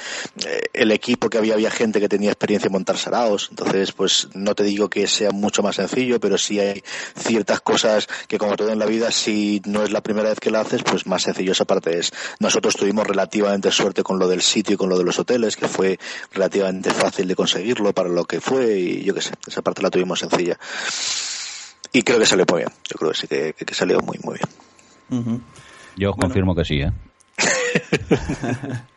eh, el equipo que había, había gente que tenía experiencia en montar saraos. Entonces, pues no te digo que sea mucho más sencillo, pero sí hay ciertas cosas que, como todo en la vida, si no es la primera vez que la haces, pues más sencillo esa parte es. Nosotros tuvimos relativamente suerte con lo del sitio y con lo de los hoteles, que fue relativamente fácil de conseguirlo para lo que fue y yo qué sé, esa parte la tuvimos sencilla. Y creo que salió muy bien, yo creo que sí que, que- que salió muy, muy bien. Yo os confirmo que sí, ¿eh?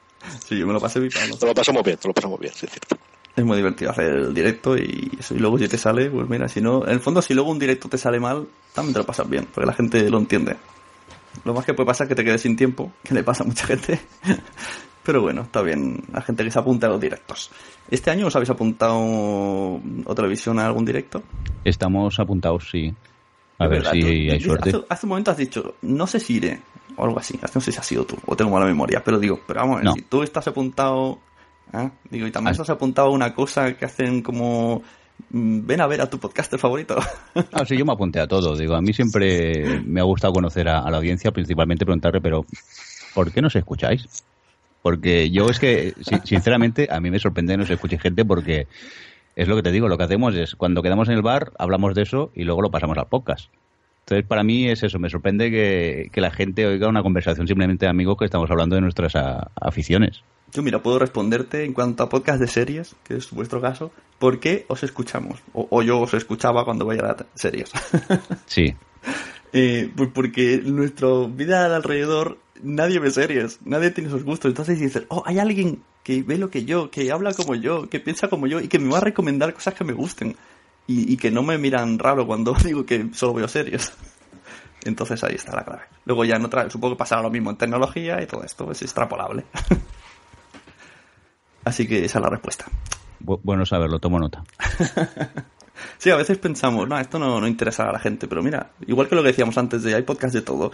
Sí, yo me lo pasé vital. Te lo pasamos bien, te lo pasamos bien, sí, es cierto. Es muy divertido hacer el directo y eso. Y luego si te sale, pues mira, si no, en el fondo si luego un directo te sale mal, también te lo pasas bien, porque la gente lo entiende. Lo más que puede pasar es que te quedes sin tiempo, que le pasa a mucha gente. Pero bueno, está bien la gente que se apunta a los directos. ¿Este año os habéis apuntado o televisión a algún directo? Estamos apuntados, sí. A ver verdad, si tú- hay suerte. Hace, hace un momento has dicho, no sé si iré, o algo así. No sé si has sido tú, o tengo mala memoria, pero digo, pero vamos, a ver, No. si tú estás apuntado, ¿ah? digo, y también Ah. estás apuntado a una cosa que hacen como, mm, ven a ver a tu podcaster favorito. Ah, sí, yo me apunté a todo. Digo, a mí siempre me ha gustado conocer a, a la audiencia, principalmente preguntarle, pero ¿por qué nos escucháis? Porque yo es que, si- sinceramente, a mí me sorprende que nos escuche gente porque es lo que te digo, lo que hacemos es, cuando quedamos en el bar, hablamos de eso y luego lo pasamos al podcast. Entonces, para mí es eso, me sorprende que, que la gente oiga una conversación simplemente de amigos que estamos hablando de nuestras a- aficiones. Yo, mira, puedo responderte en cuanto a podcast de series, que es vuestro caso, ¿por qué os escuchamos? O, o yo os escuchaba cuando veía series. Sí, Eh, pues porque nuestra vida de alrededor nadie ve series, nadie tiene esos gustos. Entonces dices, oh, hay alguien que ve lo que yo, que habla como yo, que piensa como yo y que me va a recomendar cosas que me gusten. Y, y que no me miran raro cuando digo que solo veo series. Entonces ahí está la clave. Luego ya en otra, supongo que pasará lo mismo en tecnología y todo esto es extrapolable. Así que esa es la respuesta. Bu- bueno saberlo, tomo nota. Sí, a veces pensamos, no, esto no, no interesa a la gente, pero mira, igual que lo que decíamos antes de hay podcast de todo,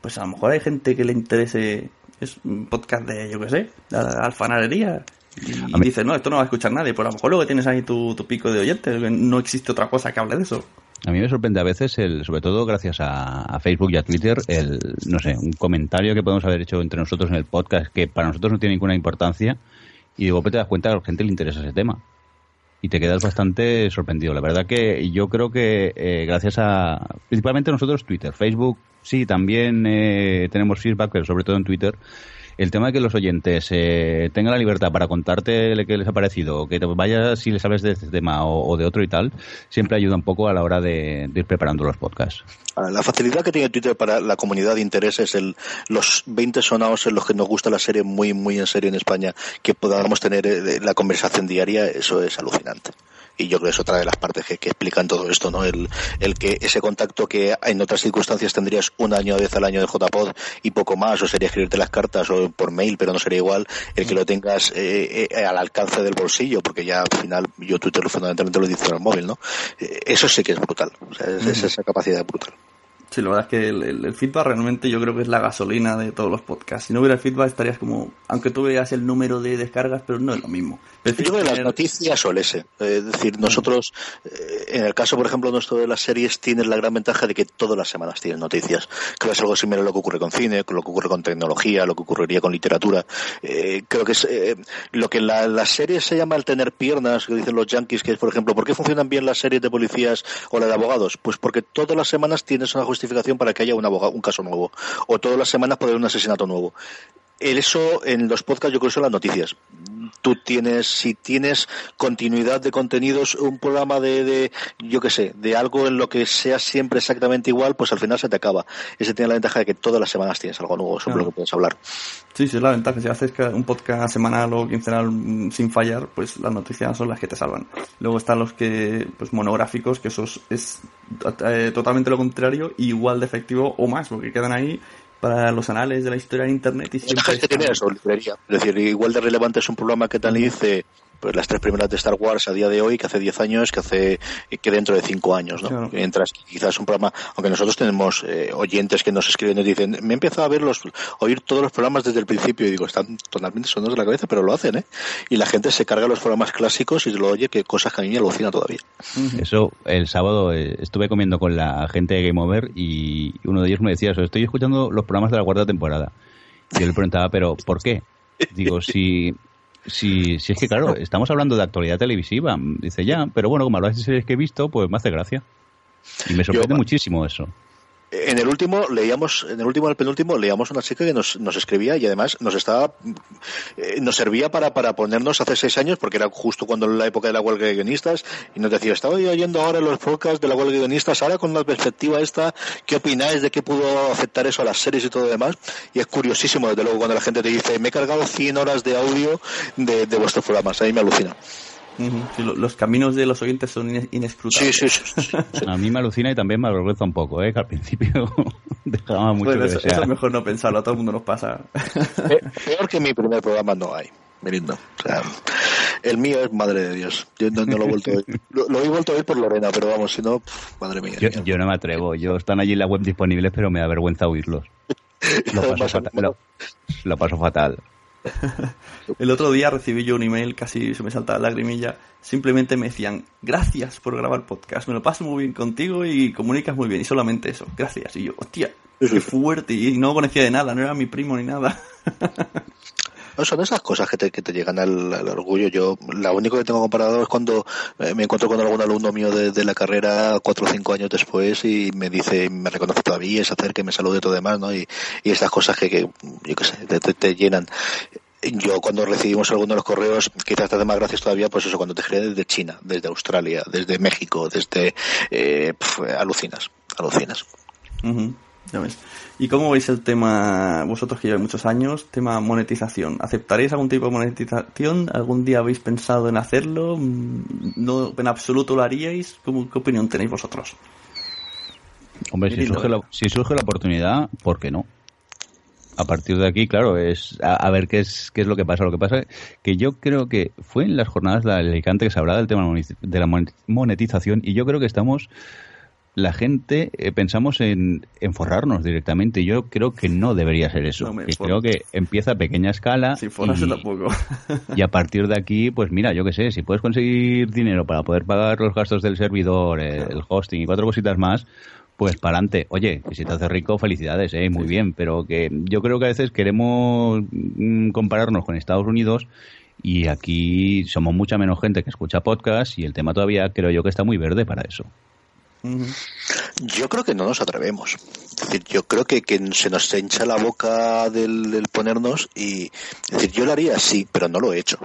pues a lo mejor hay gente que le interese, es un podcast de, yo qué sé, de alfarería, y, mí- dices, no, esto no va a escuchar nadie, pues a lo mejor luego tienes ahí tu, tu pico de oyentes, no existe otra cosa que hable de eso. A mí me sorprende a veces, el, sobre todo gracias a, a Facebook y a Twitter, el, no sé, un comentario que podemos haber hecho entre nosotros en el podcast que para nosotros no tiene ninguna importancia y de golpe te das cuenta que a la gente le interesa ese tema. Y te quedas bastante sorprendido. La verdad que yo creo que eh, gracias a, principalmente nosotros, Twitter, Facebook, sí, también eh, tenemos feedback, pero sobre todo en Twitter, el tema de que los oyentes eh, tengan la libertad para contarte que les ha parecido, que te vayas si les sabes de este tema o, de otro y tal, siempre ayuda un poco a la hora de, ir preparando los podcasts. La facilidad que tiene Twitter para la comunidad de intereses, el, los 20 sonados en los que nos gusta la serie muy, muy en serio en España, que podamos tener eh, la conversación diaria, eso es alucinante. Y yo creo que es otra de las partes que, que explican todo esto, ¿no? El, el que ese contacto que en otras circunstancias tendrías un año, vez al año de JPod y poco más, o sería escribirte las cartas o por mail, pero no sería igual el que lo tengas eh, eh, al alcance del bolsillo, porque ya al final yo Twitter fundamentalmente lo en el móvil, ¿no? Eh, Eso sí que es brutal, o sea, es, es esa capacidad brutal. Sí, la verdad es que el, el- el feedback realmente yo creo que es la gasolina de todos los podcasts. Si no hubiera feedback estarías como, aunque tú veas el número de descargas, pero no es lo mismo. Yo creo que las noticias o el ese. Eh, Es decir, nosotros, eh, en el caso, por ejemplo, nuestro de las series, tienes la gran ventaja de que todas las semanas tienen noticias. Creo que es algo similar a lo que ocurre con cine, con lo que ocurre con tecnología, lo que ocurriría con literatura. Eh, creo que es eh, lo que en la, las series se llama el tener piernas, que dicen los yankees, que es, por ejemplo, ¿por qué funcionan bien las series de policías o la de abogados? Pues porque todas las semanas tienes una para que haya un, abogado, un caso nuevo. O todas las semanas puede haber un asesinato nuevo. Eso en los podcasts yo creo que son las noticias. Tú tienes, si tienes continuidad de contenidos, un programa de, de yo qué sé, de algo en lo que sea siempre exactamente igual, pues al final se te acaba. Ese tiene la ventaja de que todas las semanas tienes algo nuevo sobre Claro. lo que puedes hablar. Sí, sí, es la ventaja. Si haces un podcast semanal o quincenal mm, sin fallar, pues las noticias son las que te salvan. Luego están los que, pues monográficos, que eso es, es, eh, totalmente lo contrario, igual de efectivo o más, porque quedan ahí para los anales de la historia en Internet y siempre... gente tiene eso, librería. Es decir, igual de relevante es un programa que tal dice pues las tres primeras de Star Wars a día de hoy, que hace 10 años, que hace que dentro de 5 años, ¿no? Mientras quizás un programa, aunque nosotros tenemos eh, oyentes que nos escriben y dicen, me he empezado a ver los, oír todos los programas desde el principio y digo, están totalmente sonados de la cabeza, pero lo hacen, ¿eh? Y la gente se carga los programas clásicos y lo oye, que cosas que a mí me alucina todavía. Eso, el sábado eh, estuve comiendo con la gente de Game Over y uno de ellos me decía eso, estoy escuchando los programas de la cuarta temporada. Y yo le preguntaba, pero ¿por qué? Digo, si si, si es que, claro, estamos hablando de actualidad televisiva. Dice ya, pero bueno, como hablas de series que he visto, pues me hace gracia. Y me sorprende muchísimo eso en el último leíamos, en el último, el penúltimo, leíamos una chica que nos, nos escribía y además nos estaba, eh, nos servía para, para ponernos hace seis años, porque era justo cuando la época de la huelga de guionistas, y nos decía, estaba oyendo ahora los podcasts de la huelga de guionistas, ahora con la perspectiva esta, ¿qué opináis de qué pudo afectar eso a las series y todo lo demás? Y es curiosísimo, desde luego, cuando la gente te dice, me he cargado 100 horas de audio de, de vuestros programas, ahí me alucina los caminos de los oyentes son inescrutables. Sí, sí, sí, A mí me alucina y también me avergüenza un poco, ¿eh? que al principio dejaba mucho bueno, eso, es mejor no pensarlo, a todo el mundo nos pasa. Peor que mi primer programa no hay, Merindo. O sea, el mío es madre de Dios. Yo no, lo he vuelto a oír. Lo, he vuelto a oír por Lorena, pero vamos, si no, madre mía. Yo, no me atrevo. Yo están allí en la web disponibles, pero me da vergüenza oírlos. Lo paso, fatal, lo paso fatal. El otro día recibí yo un email, casi se me saltaba la lagrimilla. Simplemente me decían, gracias por grabar podcast, me lo paso muy bien contigo y comunicas muy bien. Y solamente eso, gracias. Y yo, hostia, qué fuerte. Y no conocía de nada, no era mi primo ni nada. son esas cosas que te, que te llegan al, orgullo. Yo, la único que tengo comparado es cuando eh, me encuentro con algún alumno mío de, la carrera cuatro o cinco años después y me dice, me reconoce todavía, es hacer que me salude todo demás, ¿no? Y, y esas cosas que, que yo qué sé, te, llenan yo cuando recibimos alguno de los correos, quizás te hace más gracias todavía, pues eso, cuando te escriben desde China, desde Australia, desde México, desde... Eh, alucinas, alucinas. Ya ves. ¿Y cómo veis el tema, vosotros que lleváis muchos años, tema monetización? ¿Aceptaréis algún tipo de monetización? ¿Algún día habéis pensado en hacerlo? ¿No en absoluto lo haríais? ¿Cómo, ¿Qué opinión tenéis vosotros? Hombre, si surge, la, si surge la oportunidad, ¿por qué no? a partir de aquí, claro, es a, ver qué es qué es lo que pasa. Lo que pasa es que yo creo que fue en las jornadas de Alicante que se hablaba del tema de la monetización y yo creo que estamos la gente eh, pensamos en, en, forrarnos directamente. Yo creo que no debería ser eso. creo que empieza a pequeña escala. y, tampoco. y a partir de aquí, pues mira, yo qué sé, si puedes conseguir dinero para poder pagar los gastos del servidor, el hosting y cuatro cositas más, pues para adelante. Oye, que si te hace rico, felicidades, ¿eh? muy bien. Pero que yo creo que a veces queremos mm, compararnos con Estados Unidos y aquí somos mucha menos gente que escucha podcast y el tema todavía creo yo que está muy verde para eso. Yo creo que no nos atrevemos. decir, yo creo que, que se nos hincha la boca del, ponernos y es decir, yo lo haría sí, pero no lo he hecho.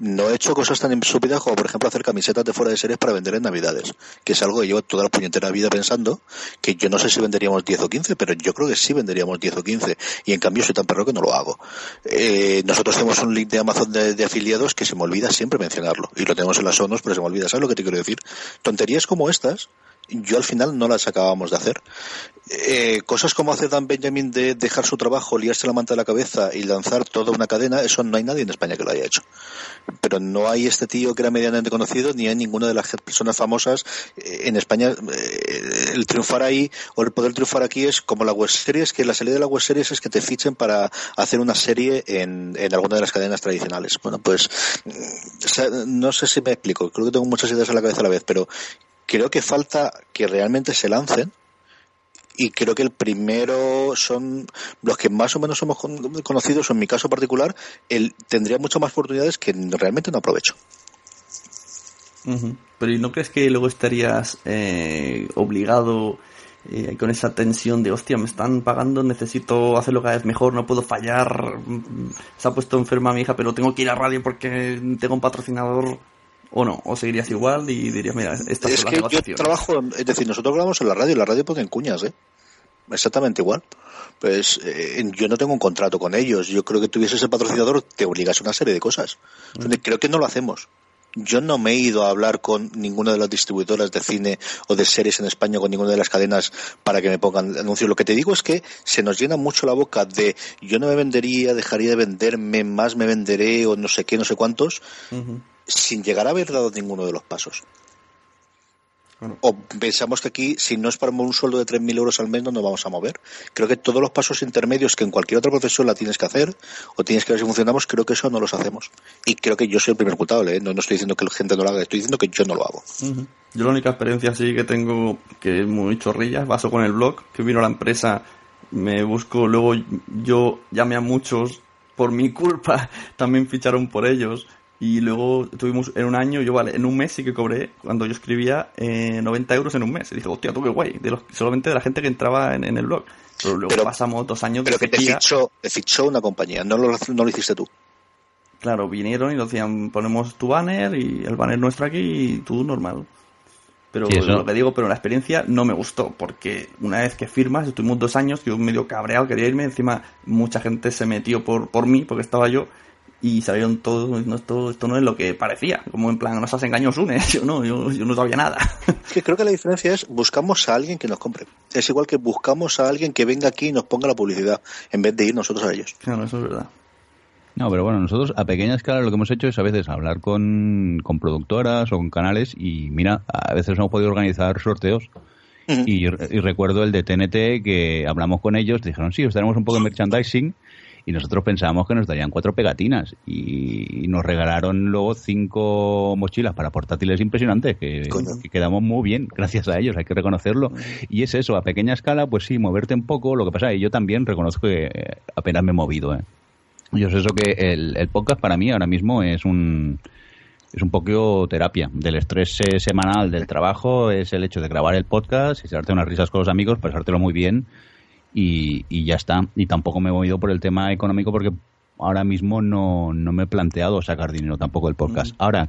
No he hecho cosas tan estúpidas como, por ejemplo, hacer camisetas de fuera de series para vender en Navidades, que es algo que llevo toda la puñetera vida pensando, que yo no sé si venderíamos 10 o 15, pero yo creo que sí venderíamos 10 o 15, y en cambio soy tan perro que no lo hago. Eh, nosotros tenemos un link de Amazon de, afiliados que se me olvida siempre mencionarlo, y lo tenemos en las sonos, pero se me olvida. ¿Sabes lo que te quiero decir? Tonterías como estas, yo al final no las acabamos de hacer. Eh, cosas como hace Dan Benjamin de dejar su trabajo, liarse la manta de la cabeza y lanzar toda una cadena, eso no hay nadie en España que lo haya hecho. Pero no hay este tío que era medianamente conocido, ni hay ninguna de las personas famosas eh, en España. Eh, el triunfar ahí o el poder triunfar aquí es como la web series, que la salida de la web series es que te fichen para hacer una serie en, en alguna de las cadenas tradicionales. Bueno, pues mm, no sé si me explico, creo que tengo muchas ideas en la cabeza a la vez, pero creo que falta que realmente se lancen y creo que el primero son los que más o menos somos conocidos, en mi caso particular, él tendría muchas más oportunidades que realmente no aprovecho. Pero ¿y no crees que luego estarías eh, obligado eh, con esa tensión de, hostia, me están pagando, necesito hacerlo cada vez mejor, no puedo fallar, se ha puesto enferma mi hija, pero tengo que ir a radio porque tengo un patrocinador? ¿O no? ¿O seguirías igual y dirías, mira, esta es que yo trabajo, es decir, nosotros grabamos en la radio y la radio ponen cuñas, ¿eh? Exactamente igual. Pues eh, yo no tengo un contrato con ellos. Yo creo que tuviese ese patrocinador te obligas a una serie de cosas. Mm. Creo que no lo hacemos. Yo no me he ido a hablar con ninguna de las distribuidoras de cine o de series en España, con ninguna de las cadenas para que me pongan anuncios. Lo que te digo es que se nos llena mucho la boca de yo no me vendería, dejaría de venderme, más me venderé o no sé qué, no sé cuántos, sin llegar a haber dado ninguno de los pasos. O pensamos que aquí, si no es para un sueldo de 3.000 euros al mes, no nos vamos a mover. Creo que todos los pasos intermedios que en cualquier otra profesión la tienes que hacer, o tienes que ver si funcionamos, creo que eso no los hacemos. Y creo que yo soy el primer culpable, ¿eh? no, no estoy diciendo que la gente no lo haga, estoy diciendo que yo no lo hago. Yo la única experiencia así que tengo, que es muy chorrilla, vaso con el blog, que vino a la empresa, me busco, luego yo llamé a muchos, por mi culpa, también ficharon por ellos y luego tuvimos en un año, yo vale, en un mes sí que cobré, cuando yo escribía, eh, 90 euros en un mes. Y dije, hostia, tú qué guay, de los, solamente de la gente que entraba en, en el blog. Pero luego pasamos dos años de Pero que te fichó, te fichó una compañía, no lo, no lo hiciste tú. Claro, vinieron y nos decían, ponemos tu banner y el banner nuestro aquí y tú normal. Pero Sí, eso- lo que digo, pero la experiencia no me gustó, porque una vez que firmas, estuvimos dos años, yo medio cabreado, quería irme, encima mucha gente se metió por, por mí, porque estaba yo, y salieron todos, no, esto, esto no es lo que parecía, como en plan, nos has engañado, Sune, yo no, yo, yo no sabía nada. Es que creo que la diferencia es buscamos a alguien que nos compre. Es igual que buscamos a alguien que venga aquí y nos ponga la publicidad, en vez de ir nosotros a ellos. Claro, eso es verdad. No, pero bueno, nosotros a pequeña escala lo que hemos hecho es a veces hablar con, con productoras o con canales y mira, a veces hemos podido organizar sorteos y, y recuerdo el de TNT que hablamos con ellos, dijeron, sí, os daremos un poco de merchandising y nosotros pensábamos que nos darían cuatro pegatinas y, nos regalaron luego cinco mochilas para portátiles impresionantes que, que quedamos muy bien gracias a ellos, hay que reconocerlo. Y es eso, a pequeña escala, pues sí, moverte un poco, lo que pasa, y yo también reconozco que eh, apenas me he movido, ¿eh? Yo sé eso que el, el podcast para mí ahora mismo es un es un poco terapia del estrés eh, semanal del trabajo, es el hecho de grabar el podcast y darte unas risas con los amigos, pasártelo muy bien y, y ya está. Y tampoco me he movido por el tema económico porque ahora mismo no, no me he planteado sacar dinero tampoco del podcast. Ahora,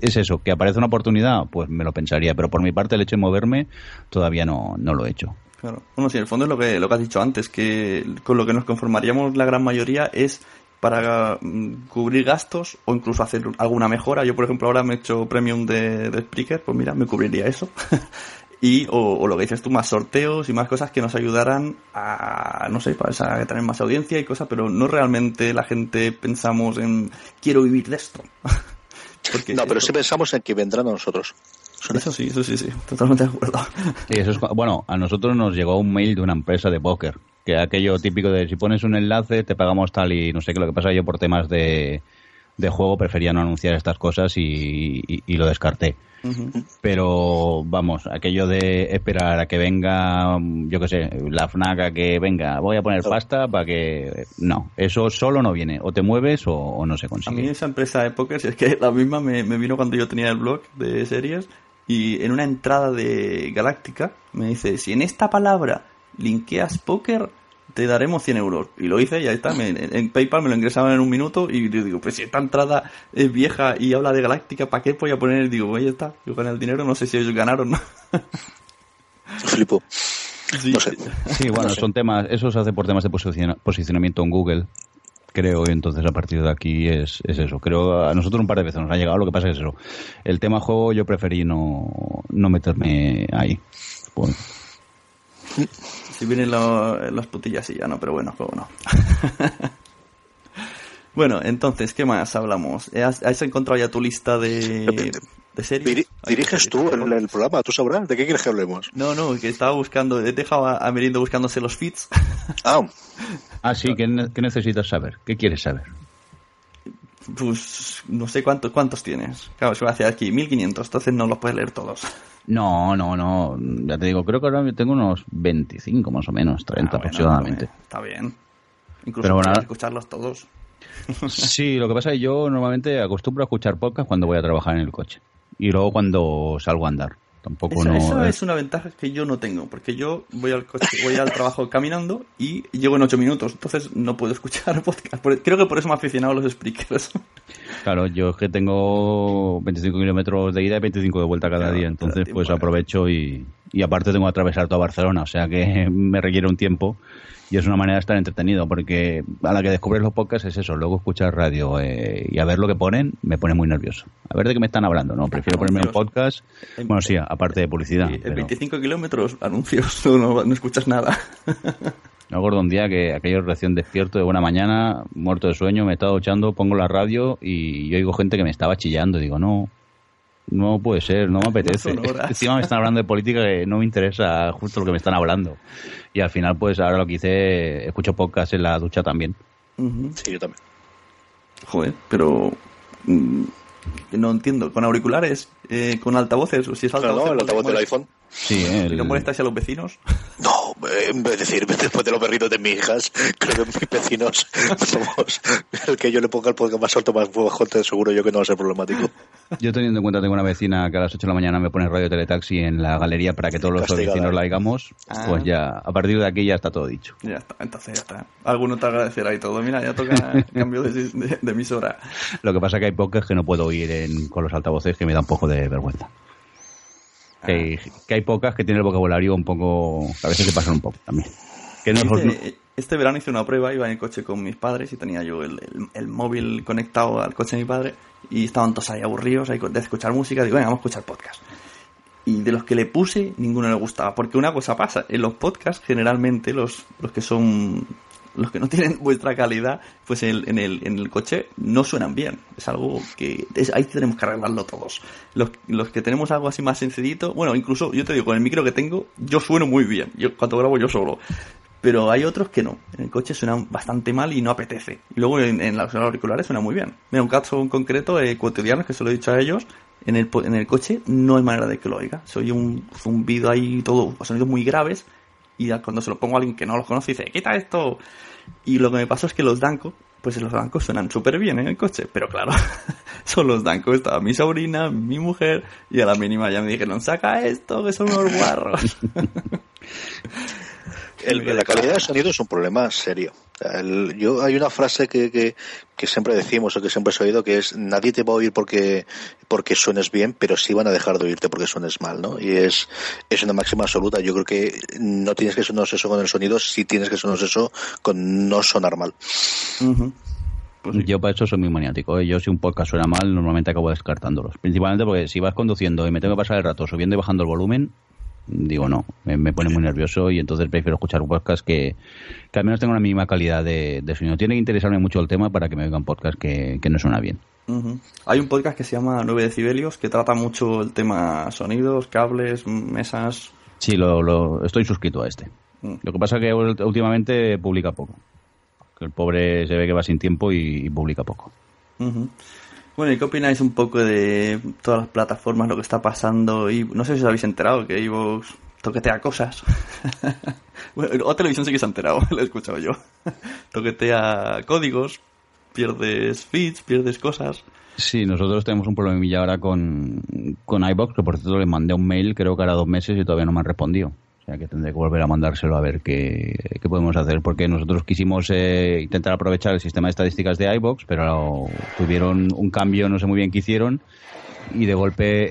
es eso, que aparece una oportunidad, pues me lo pensaría, pero por mi parte el hecho de moverme todavía no, no lo he hecho. Claro. Bueno, sí, en el fondo es lo que, lo que has dicho antes, que con lo que nos conformaríamos la gran mayoría es para mm, cubrir gastos o incluso hacer alguna mejora. Yo, por ejemplo, ahora me he hecho premium de, de Spreaker, pues mira, me cubriría eso. y, o, o lo que dices tú, más sorteos y más cosas que nos ayudaran a, no sé, para a tener más audiencia y cosas, pero no realmente la gente pensamos en quiero vivir de esto. Porque No, pero sí pensamos en que vendrán a nosotros. Eso sí, eso sí, sí, totalmente de acuerdo. Sí, eso es, bueno, a nosotros nos llegó un mail de una empresa de póker, que aquello típico de si pones un enlace te pagamos tal y no sé qué, lo que pasa yo por temas de, de juego prefería no anunciar estas cosas y, y- y lo descarté. Pero vamos, aquello de esperar a que venga, yo qué sé, la FNAC a que venga, voy a poner pasta para que... No, eso solo no viene, o te mueves o, o no se A consigue. mí esa empresa de póker, si es que la misma me, me vino cuando yo tenía el blog de series y en una entrada de Galáctica me dice, si en esta palabra linkeas póker, te daremos 100 euros. Y lo hice y ahí está, me- en PayPal me lo ingresaban en un minuto y yo digo, pues si esta entrada es vieja y habla de Galáctica, ¿para qué voy a poner? Digo, pues ya está, yo gané el dinero, no sé si ellos ganaron, ¿no? Flipo. Sí, Sí, bueno, son temas, eso se hace por temas de posiciona- posicionamiento en Google, creo, y entonces a partir de aquí es, es eso. Creo a nosotros un par de veces nos ha llegado, lo que pasa es eso. El tema juego yo preferí no, no meterme ahí. Pues, Si vienen lo- las putillas y ya no, pero bueno, juego no. bueno, entonces, ¿qué más hablamos? ¿Has, has encontrado ya tu lista de, de series? Diri- diriges tú el, el programa, tú sabrás. ¿De qué quieres que hablemos? No, no, que estaba buscando, he dejado a, a Merindo buscándose los feeds. Ah, ah, sí, ¿qué, ne- qué necesitas saber? ¿Qué quieres saber? Pues no sé cuántos, cuántos tienes. Claro, se va hacia aquí, 1500, entonces no los puedes leer todos. No, no, no, ya te digo, creo que ahora tengo unos 25 más o menos, 30 aproximadamente. Está bien. Incluso Pero bueno, escucharlos todos. Sí, lo que pasa es que yo normalmente acostumbro a escuchar podcast cuando voy a trabajar en el coche. Y luego cuando salgo a andar. Tampoco Eso, no. eso es una ventaja que yo no tengo, porque yo voy al coche, voy al trabajo caminando y llego en 8 minutos, entonces no puedo escuchar podcast. Creo que por eso me he aficionado a los speakers. Claro, yo es que tengo 25 kilómetros de ida y 25 de vuelta cada día, entonces pues aprovecho y, y aparte tengo que atravesar toda Barcelona, o sea que me requiere un tiempo y es una manera de estar entretenido, porque a la que descubres los podcasts es eso, luego escuchar radio eh, y a ver lo que ponen, me pone muy nervioso. A ver de qué me están hablando, ¿no? Prefiero ponerme un podcast, bueno, sí, aparte de publicidad. En pero- 25 kilómetros, anuncios, no, no- no escuchas nada. Me acuerdo un día que aquello recién despierto de buena mañana, muerto de sueño, me estaba duchando, pongo la radio y yo oigo gente que me estaba chillando. Digo, no, no puede ser, no me apetece. No. Encima me están hablando de política que no me interesa justo lo que me están hablando. Y al final, pues ahora lo que hice, escucho podcast en la ducha también. Sí, yo también. Joder, pero... mm, no entiendo, ¿con auriculares? Eh, ¿Con altavoces? ¿O si es altavoz, no, el altavoz del molesta- iPhone. Sí, el... ¿No molestáis a los vecinos? No, eh, en vez de decir, después de los perritos de mis hijas, creo que mis vecinos somos el que yo le ponga el podcast más alto, más fuerte, seguro yo que no va a ser problemático. Yo teniendo en cuenta tengo una vecina que a las 8 de la mañana me pone radio teletaxi en la galería para que todos los Castigada. vecinos la oigamos, Ah. pues ya, a partir de aquí ya está todo dicho. Ya está, entonces ya está. Alguno te agradecerá y todo. Mira, ya toca cambio de, de- de emisora. Lo que pasa es que hay podcasts que no puedo oír en- con los altavoces que me da un poco de vergüenza. Que, hay, que hay pocas que tienen el vocabulario un poco... A veces se pasan un poco también. Que no Este, este verano hice una prueba, iba en el coche con mis padres y tenía yo el, el- el móvil conectado al coche de mi padre y estaban todos ahí aburridos ahí de escuchar música. Digo, venga, vamos a escuchar podcast. Y de los que le puse, ninguno le gustaba. Porque una cosa pasa, en los podcasts generalmente los, los que son... Los que no tienen vuestra calidad, pues en el, en el, en el coche no suenan bien. Es algo que ahí tenemos que arreglarlo todos. Los, los que tenemos algo así más sencillito, bueno, incluso yo te digo, con el micro que tengo, yo sueno muy bien. Yo cuando grabo yo solo. Pero hay otros que no. En el coche suenan bastante mal y no apetece. Y luego en, en los auriculares suena muy bien. Mira, un caso en concreto, eh, cotidiano, que se lo he dicho a ellos, en el, en el coche no hay manera de que lo oiga. Se oye un zumbido ahí, todo, sonidos muy graves. Y cuando se lo pongo a alguien que no los conoce, dice, quita esto. Y lo que me pasó es que los Danco, pues los Danco suenan súper bien en el coche. Pero claro, son los Danco. Estaba mi sobrina, mi mujer, y a la mínima ya me dijeron, saca esto, que son unos guarros. El- la calidad de sonido es un problema serio. Sea, el- yo hay una frase que, que, que siempre decimos o que siempre he oído que es nadie te va a oír porque porque suenes bien, pero sí van a dejar de oírte porque suenes mal, ¿no? Y es es una máxima absoluta. Yo creo que no tienes que sonar eso con el sonido, sí tienes que sonar eso con no sonar mal. Yo para eso soy muy maniático. ¿eh? Yo si un podcast suena mal, normalmente acabo descartándolos. Principalmente porque si vas conduciendo y me tengo que pasar el rato subiendo y bajando el volumen, digo no, me, me pone muy nervioso y entonces prefiero escuchar un podcast que, que al menos tenga una mínima calidad de, de sonido. Tiene que interesarme mucho el tema para que me oigan podcast que, que no suena bien. Hay un podcast que se llama 9 decibelios que trata mucho el tema sonidos, cables, mesas. Sí, lo, lo- estoy suscrito a este. Mm. Lo que pasa es que últimamente publica poco. Que el pobre se ve que va sin tiempo y, y publica poco. Ujú. Bueno, ¿y qué opináis un poco de todas las plataformas, lo que está pasando? Y no sé si os habéis enterado que Evox toquetea cosas. bueno, o televisión sí que se ha enterado, lo he escuchado yo. toquetea códigos, pierdes feeds, pierdes cosas. Sí, nosotros tenemos un problemilla ahora con, con iBox, que por cierto le mandé un mail, creo que ahora dos meses y todavía no me han respondido. O sea que tendré que volver a mandárselo a ver qué, qué podemos hacer, porque nosotros quisimos eh, intentar aprovechar el sistema de estadísticas de iBox, pero tuvieron un cambio, no sé muy bien qué hicieron, y de golpe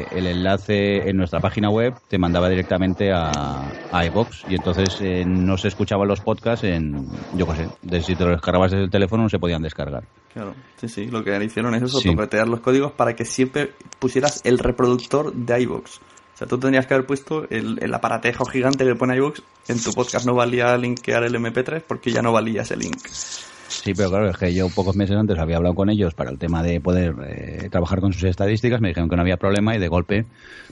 eh, el enlace en nuestra página web te mandaba directamente a, a iBox, y entonces eh, no se escuchaban los podcasts en, yo qué sé, de si te los descargabas desde el teléfono no se podían descargar. Claro, sí, sí, lo que hicieron es eso, Sí. toquetear los códigos para que siempre pusieras el reproductor de iVoox. O sea, tú tendrías que haber puesto el, el aparatejo gigante que pone iVoox. En tu podcast no valía linkear el MP3 porque ya no valía ese link. Sí, pero claro, es que yo pocos meses antes había hablado con ellos para el tema de poder eh, trabajar con sus estadísticas, me dijeron que no había problema y de golpe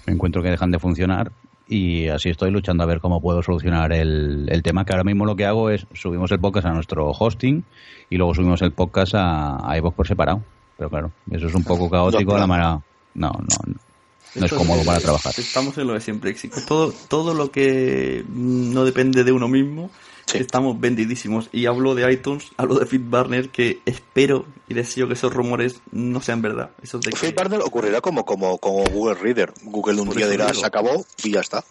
me encuentro que dejan de funcionar y así estoy luchando a ver cómo puedo solucionar el, el tema, que ahora mismo lo que hago es subimos el podcast a nuestro hosting y luego subimos el podcast a, a iVoox por separado. Pero claro, eso es un poco caótico No, a la manera... No, no, no. No es cómodo para trabajar. Estamos en lo de siempre, éxito. Todo, todo lo que mm, no depende de uno mismo, estamos vendidísimos. Y hablo de iTunes, hablo de FeedBurner, que espero y deseo que esos rumores no sean verdad. Esos de que- FeedBurner ocurrirá como, como, como Google Reader. Google un Por día eso dirá, digo. se acabó y ya está.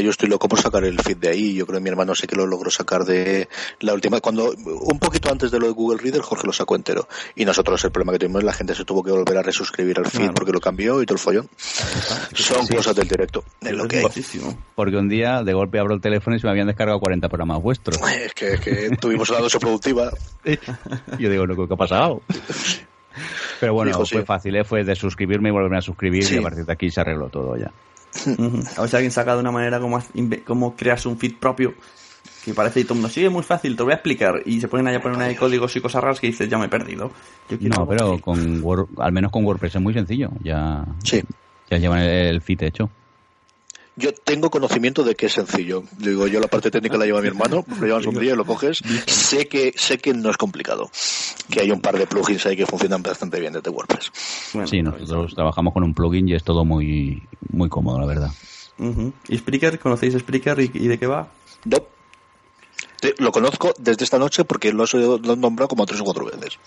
Yo estoy loco por sacar el feed de ahí. Yo creo que mi hermano sí que lo logró sacar de la última. Cuando un poquito antes de lo de Google Reader, Jorge lo sacó entero. Y nosotros el problema que tuvimos la gente se tuvo que volver a resuscribir al feed porque lo cambió y todo el follón. Son cosas del directo. Es lo que hay. Porque un día de golpe abro el teléfono y se me habían descargado 40 programas vuestros. Es que, es que tuvimos una dosis productiva. Yo digo, no, ¿qué ha pasado? Pero bueno, Hijo, fue sí. fácil, ¿eh? fue de suscribirme y volverme a suscribir Sí. y a partir de aquí se arregló todo ya. A ver si alguien saca de una manera como, como creas un feed propio que parece y todo el mundo, sí, es muy fácil, te lo voy a explicar. Y se ponen ahí a poner una de códigos y cosas raras que dices, ya me he perdido. Yo No, pero así. con Word- al menos con WordPress es muy sencillo. Ya, Sí. ya llevan el, el feed hecho. Yo tengo conocimiento de que es sencillo. Digo, yo la parte técnica la lleva mi hermano, lo lleva en sombrilla y lo coges. Sé que, sé que no es complicado. Que hay un par de plugins ahí que funcionan bastante bien desde WordPress. sí, nosotros trabajamos con un plugin y es todo muy, muy cómodo, la verdad. Ujú. ¿Y Spreaker? ¿Conocéis Spreaker y, y de qué va? No. Lo conozco desde esta noche porque lo he, lo he nombrado como tres o cuatro veces.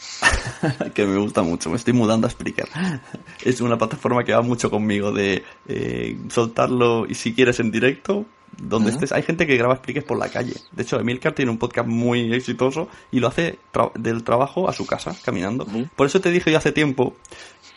que me gusta mucho, me estoy mudando a Spreaker. Es una plataforma que va mucho conmigo de eh, soltarlo y si quieres en directo, donde estés. Hay gente que graba Spreaker por la calle. De hecho, Emilcar tiene un podcast muy exitoso y lo hace tra- del trabajo a su casa, caminando. Por eso te dije yo hace tiempo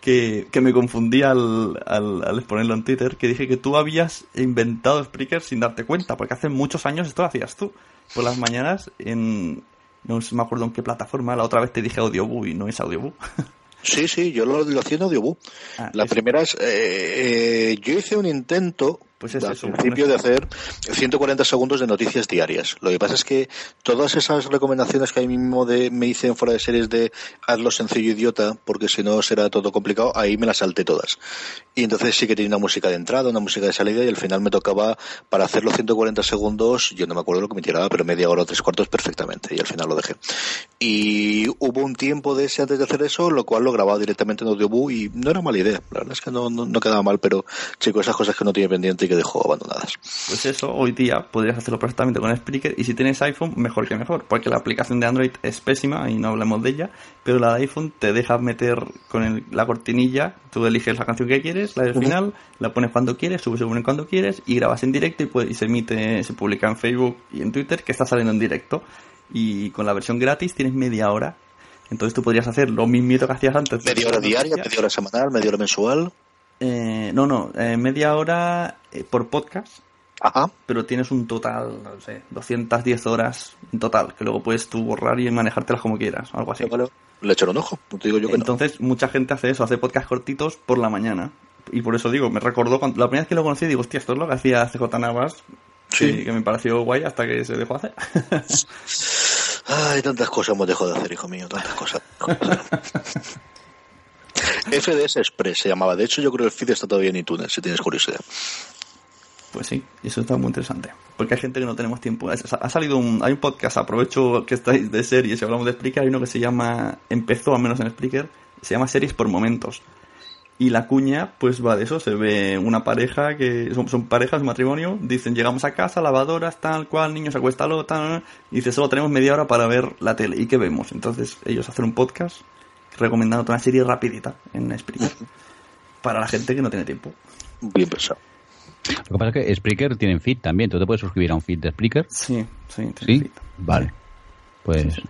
que, que me confundí al, al, al exponerlo en Twitter, que dije que tú habías inventado Spreaker sin darte cuenta, porque hace muchos años esto lo hacías tú. Por las mañanas en... No sé, me acuerdo en qué plataforma, la otra vez te dije Audioboo y no es Audioboo. Sí, sí, yo lo, lo hacía en Audiobook. Ah, la primera es, eh, eh, yo hice un intento Pues es al eso, principio de hacer 140 segundos de noticias diarias. Lo que pasa es que todas esas recomendaciones que ahí mismo de, me hice en fuera de series de hazlo sencillo idiota, porque si no será todo complicado, ahí me las salté todas. Y entonces sí que tenía una música de entrada, una música de salida y al final me tocaba para hacerlo 140 segundos, yo no me acuerdo lo que me tiraba, pero media hora o tres cuartos perfectamente y al final lo dejé. Y hubo un tiempo de ese antes de hacer eso, lo cual lo grababa directamente en Audiobook y no era mala idea. La verdad es que no, no, no quedaba mal, pero chico, esas cosas que uno tiene pendiente que dejó abandonadas. Pues eso, hoy día podrías hacerlo perfectamente con Spreaker y si tienes iPhone, mejor que mejor, porque la aplicación de Android es pésima y no hablamos de ella, pero la de iPhone te deja meter con el- la cortinilla, tú eliges la canción que quieres, la del final, la pones cuando quieres, subes volumen cuando quieres y grabas en directo y, puede- y se emite, se publica en Facebook y en Twitter que está saliendo en directo. Y con la versión gratis tienes media hora. Entonces tú podrías hacer lo mismito que hacías antes. Media hora diaria, media hora semanal, media hora mensual. Eh, no, no, eh, media hora eh, por podcast. Ajá. Pero tienes un total, no sé, 210 horas en total, que luego puedes tú borrar y manejártelas como quieras, algo así. Le echaré un ojo, no te digo yo que no. Entonces, mucha gente hace eso, hace podcast cortitos por la mañana. Y por eso digo, me recordó, cuando, la primera vez que lo conocí, digo, hostia, esto es lo que hacía CJ Navas, Sí. que, que me pareció guay hasta que se dejó hacer. Ay, tantas cosas hemos dejado de hacer, hijo mío, tantas cosas. FDS Express se llamaba. De hecho, yo creo que el feed está todavía en iTunes, si tienes curiosidad. Pues sí, y eso está muy interesante. Porque hay gente que no tenemos tiempo. Ha salido hay un podcast, aprovecho que estáis de series y hablamos de Spreaker, hay uno que se llama, empezó al menos en Spreaker, se llama Series por Momentos. Y la cuña, pues va de eso, se ve una pareja que son, son parejas, matrimonio, dicen llegamos a casa, lavadoras, tal cual, niños acuéstalo, tal, y dice solo tenemos media hora para ver la tele. ¿Y qué vemos? Entonces ellos hacen un podcast recomendando una serie rapidita en Spreaker. Para la gente que no tiene tiempo. Bien pensado. Lo que pasa es que Spreaker tienen feed también. ¿Tú te puedes suscribir a un feed de Spreaker? Sí, sí. ¿Sí? Vale. Pues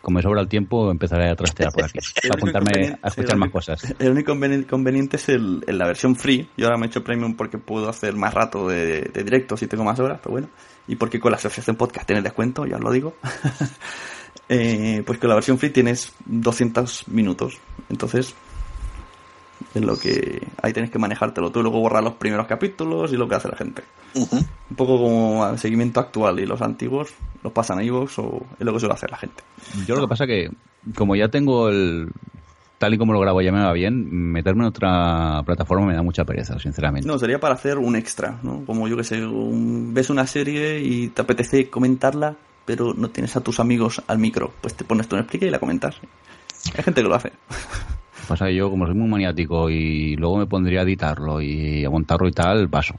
como me sobra el tiempo, empezaré a trastear por aquí. Para apuntarme a escuchar más cosas. El único inconveniente es el, el- la versión free. Yo ahora me he hecho premium porque puedo hacer más rato de, de directos y tengo más horas, pero bueno. Y porque con la asociación podcast tienes descuento, ya os lo digo. Eh, pues con la versión free tienes 200 minutos. Entonces, es lo que ahí tienes que manejártelo tú y luego borrar los primeros capítulos y lo que hace la gente. Un poco como a seguimiento actual y los antiguos los pasan a iVoox o es lo que suele hacer la gente. Yo lo que pasa que, como ya tengo el... Tal y como lo grabo ya me va bien, meterme en otra plataforma me da mucha pereza, sinceramente. No, sería para hacer un extra, ¿no? Como yo que sé, un- ves una serie y te apetece comentarla, pero no tienes a tus amigos al micro. Pues te pones tú en explica y la comentas. Hay gente que lo hace. Pasa que yo, como soy muy maniático y luego me pondría a editarlo y a montarlo y tal, paso.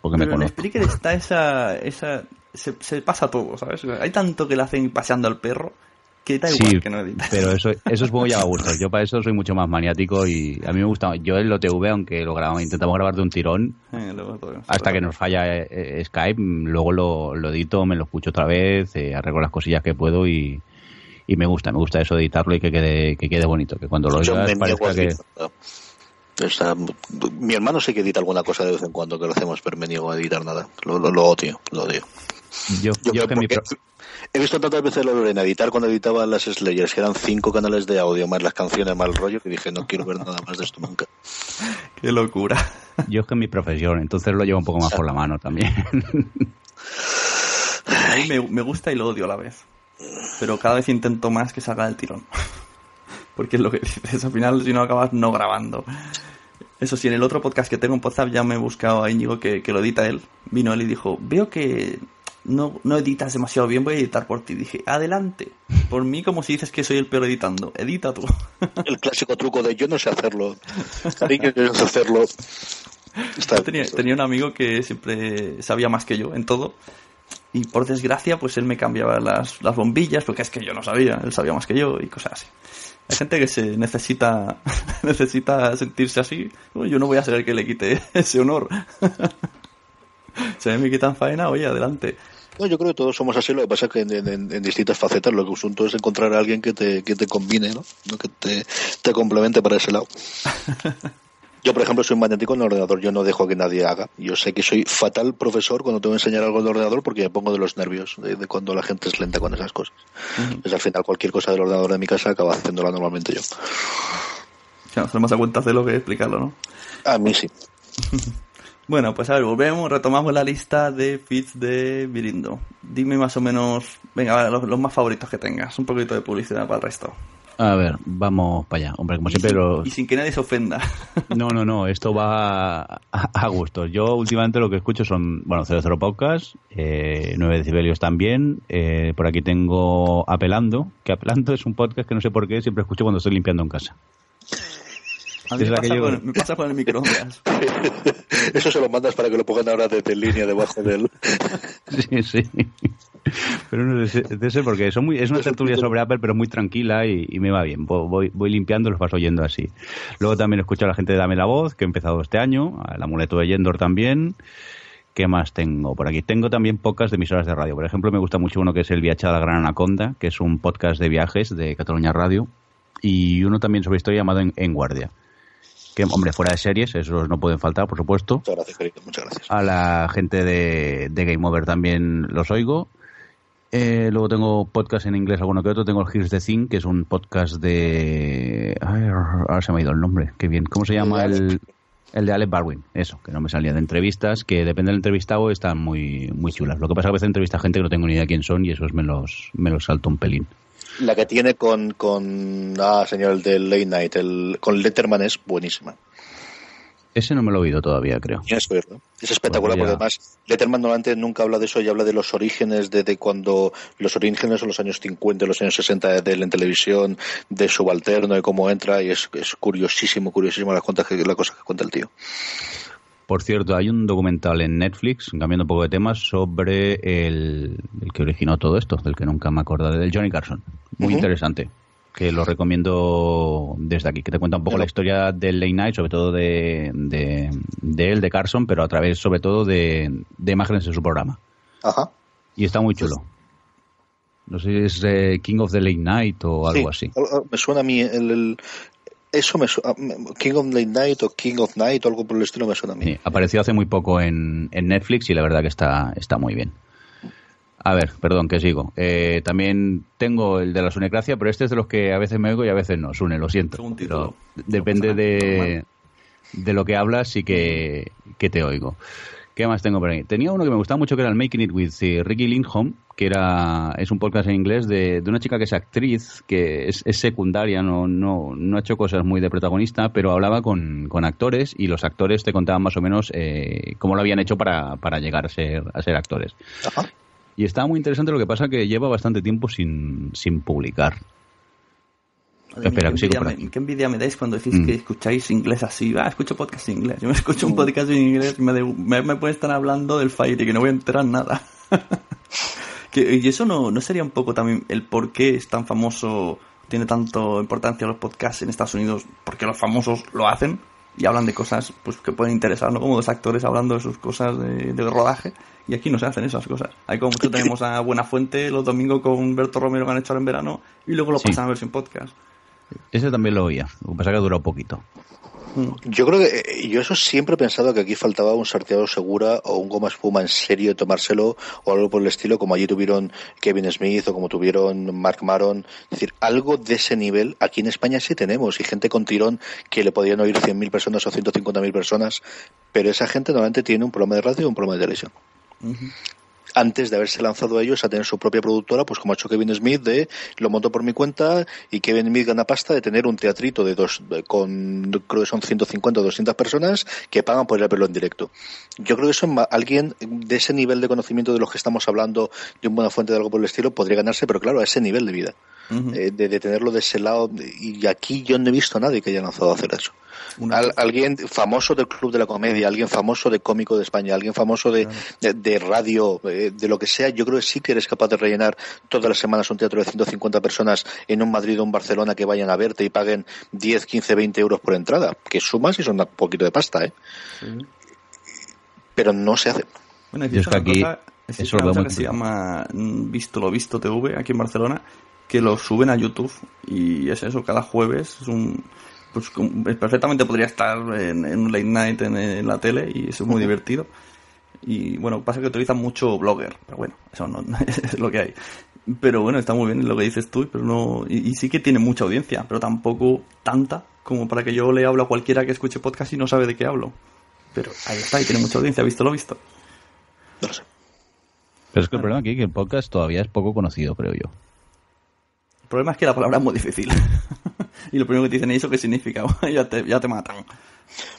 Porque me Pero en conozco. Spreaker está esa... esa se, se pasa todo, ¿sabes? Hay tanto que le hacen paseando al perro Que da Sí, igual que no edites. pero eso, eso supongo ya va a gustar. Yo para eso soy mucho más maniático y a mí me gusta. Yo en lo TV, aunque lo grabamos, intentamos grabar de un tirón, Eh, luego hasta que nos falla eh, eh, Skype, luego lo, lo edito, me lo escucho otra vez, eh, arreglo las cosillas que puedo y, y me gusta, me gusta eso de editarlo y que quede, que quede bonito, que cuando lo Yo oigas me niego parezca a que... O sea, mi hermano sí que edita alguna cosa de vez en cuando que lo hacemos, pero me niego a editar nada. Lo, lo, lo odio, lo odio. Yo, yo que mi porque He visto tantas veces lo en editar cuando editaba las Slayers, que eran cinco canales de audio, más las canciones, más el rollo, que dije, no quiero ver nada más de esto nunca. Qué locura. Yo es que es mi profesión, entonces lo llevo un poco más por la mano también. A mí me, me gusta y lo odio a la vez. Pero cada vez intento más que salga del tirón. Porque es lo que dices, al final si no acabas no grabando. Eso sí, en el otro podcast que tengo en WhatsApp ya me he buscado a Íñigo que, que lo edita él. Vino él y dijo, veo que no, no editas demasiado bien, voy a editar por ti. Dije, adelante. Por mí como si dices que soy el peor editando. Edita tú. El clásico truco de yo no sé hacerlo. Cariño, yo no sé hacerlo. Yo tenía, tenía un amigo que siempre sabía más que yo en todo. Y por desgracia, pues él me cambiaba las, las bombillas, porque es que yo no sabía, él sabía más que yo y cosas así. Hay gente que se necesita, necesita sentirse así. Yo no voy a ser el que le quite ese honor. Se me quitan faena, oye, adelante. No, yo creo que todos somos así, lo que pasa es que en, en- en distintas facetas lo que asunto es encontrar a alguien que te, que te combine, ¿no? Que te, te complemente para ese lado. Yo, por ejemplo, soy un magnético en el ordenador, yo no dejo que nadie haga. Yo sé que soy fatal profesor cuando tengo que enseñar algo en el ordenador porque me pongo de los nervios de, de cuando la gente es lenta con esas cosas. Entonces, al final, cualquier cosa del ordenador de mi casa acaba haciéndola normalmente yo. Ya, hacer más a cuenta hacerlo que explicarlo, ¿no? A mí sí. Bueno, pues a ver, volvemos, retomamos la lista de feeds de Virindo. Dime más o menos, venga, vale, los, los más favoritos que tengas. Un poquito de publicidad para el resto. A ver, vamos para allá. Hombre, como Y siempre sin, los... y sin que nadie se ofenda. No, no, no, esto va a, a gusto. Yo últimamente lo que escucho son, bueno, 00 Podcast, eh, 9 decibelios también. eh, por aquí tengo Apelando, que Apelando es un podcast que no sé por qué siempre escucho cuando estoy limpiando en casa. A mí Es me la que pasa, con, me pasa con el microondas. Eso se lo mandas para que lo pongan ahora de, de línea debajo del... Sí, sí. Pero no es ese porque son muy, es una tertulia sobre Apple, pero muy tranquila y, y me va bien. Voy, voy, limpiando, los vas oyendo así. Luego también escucho a la gente de Dame la Voz, que he empezado este año, al amuleto de Yendor también. ¿Qué más tengo por aquí? Tengo también podcasts de emisoras de radio. Por ejemplo, me gusta mucho uno que es el Viachada Gran Anaconda, que es un podcast de viajes de Cataluña Radio. Y uno también sobre historia llamado En, En Guardia. Que, hombre, fuera de series, esos no pueden faltar, por supuesto. Muchas gracias, querido, muchas gracias. A la gente de, de Game Over también los oigo. Eh, luego tengo podcast en inglés, alguno que otro. Tengo el Here's the Thing, que es un podcast de... Ay, ahora se me ha ido el nombre. Qué bien. ¿Cómo se llama el...? El de Alec Barwin, eso, que no me salía de entrevistas, que depende del entrevistado, están muy, muy chulas. Lo que pasa es que a veces entrevista a gente que no tengo ni idea quién son y esos me los, me los salto un pelín. La que tiene con, con ah, señor, el del Late Night, el, con Letterman es buenísima. Ese no me lo he oído todavía, creo. Tienes que oírlo. Es espectacular porque además Letterman normalmente nunca habla de eso y habla de los orígenes de, de cuando los orígenes son los años 50, los años 60 de él en televisión, de subalterno y cómo entra y es, es curiosísimo, curiosísimo la, cuenta que, la cosa que cuenta el tío. Por cierto, hay un documental en Netflix, cambiando un poco de temas, sobre el, el que originó todo esto, del que nunca me acordé, del Johnny Carson. Muy interesante, que lo recomiendo desde aquí, que te cuenta un poco la historia del Late Night, sobre todo de, de, de él, de Carson, pero a través sobre todo de, de imágenes de su programa. Ajá. Y está muy chulo. No sé si es eh, King of the Late Night o algo Sí, así. Me suena a mí el, el- eso me suena, King of Late Night o King of Night o algo por el estilo me suena a mí. Sí, apareció hace muy poco en, en Netflix y la verdad que está, está muy bien. A ver, perdón, que sigo. Eh, también tengo el de la Sunecracia, pero este es de los que a veces me oigo y a veces no. Sune, lo siento. Pero depende de, de lo que hablas y que, que te oigo. ¿Qué más tengo por ahí? Tenía uno que me gustaba mucho que era el Making It with eh, Ricky Lindholm, que era es un podcast en inglés de, de una chica que es actriz, que es, es secundaria, no, no, no ha hecho cosas muy de protagonista, pero hablaba con, con actores y los actores te contaban más o menos eh, cómo lo habían hecho para, para llegar a ser, a ser actores. Y está muy interesante lo que pasa que lleva bastante tiempo sin, sin publicar. Madre mía, Espera, qué, que sigo envidia me, qué envidia me dais cuando decís Mm. que escucháis inglés así. Ah, escucho podcast en inglés. Yo me escucho un podcast en inglés y me, de- me, me pueden estar hablando del Fire y que no voy a enterar nada. Que, y eso no, no sería un poco también el por qué es tan famoso, tiene tanto importancia los podcasts en Estados Unidos, porque los famosos lo hacen y hablan de cosas pues que pueden interesar, ¿no? Como dos actores hablando de sus cosas de, de rodaje. Y aquí no se hacen esas cosas. Hay como mucho tenemos a Buenafuente los domingos con Berto Romero que han hecho ahora en verano y luego lo Sí. pasan a ver sin podcast. Ese también lo oía. Lo que pasa es que ha durado poquito. Yo creo que eh, yo eso siempre he pensado que aquí faltaba un sorteado segura o un goma espuma en serio de tomárselo o algo por el estilo, como allí tuvieron Kevin Smith o como tuvieron Mark Maron. Es decir, algo de ese nivel aquí en España sí tenemos y gente con tirón que le podían oír 100.000 personas o 150.000 personas, pero esa gente normalmente tiene un programa de radio y un programa de televisión. Antes de haberse lanzado ellos a tener su propia productora, pues como ha hecho Kevin Smith, de lo monto por mi cuenta y Kevin Smith gana pasta de tener un teatrito de dos, con creo que son 150 o 200 personas que pagan por ir a verlo en directo. Yo creo que eso alguien de ese nivel de conocimiento de los que estamos hablando, de una buena fuente de algo por el estilo, podría ganarse, pero claro, a ese nivel de vida. Eh, de, de tenerlo de ese lado, y aquí yo no he visto a nadie que haya lanzado a hacer eso. Al- alguien famoso del Club de la Comedia, alguien famoso de Cómico de España, alguien famoso de, de, de radio, eh, de lo que sea, yo creo que sí que eres capaz de rellenar todas las semanas un teatro de 150 personas en un Madrid o un Barcelona que vayan a verte y paguen 10, 15, 20 euros por entrada, que sumas y son un poquito de pasta, ¿eh? Pero no se hace. Bueno, es que aquí cosa- existe eso una cosa que se llama mm, Visto lo Visto TV aquí en Barcelona, que lo suben a YouTube y es eso, cada jueves es un... Pues com- perfectamente podría estar en, en un late night en, en la tele y eso es muy divertido. Y bueno, pasa que utilizan mucho blogger, pero bueno, eso no es lo que hay. Pero bueno, está muy bien lo que dices tú, pero no y, y sí que tiene mucha audiencia, pero tampoco tanta como para que yo le hable a cualquiera que escuche podcast y no sabe de qué hablo. Pero ahí está, y tiene mucha audiencia, visto lo visto. Pero es que el problema aquí es que el podcast todavía es poco conocido, creo yo. Problema es que la palabra es muy difícil. y lo primero que dicen es eso qué significa, ya te, ya te matan.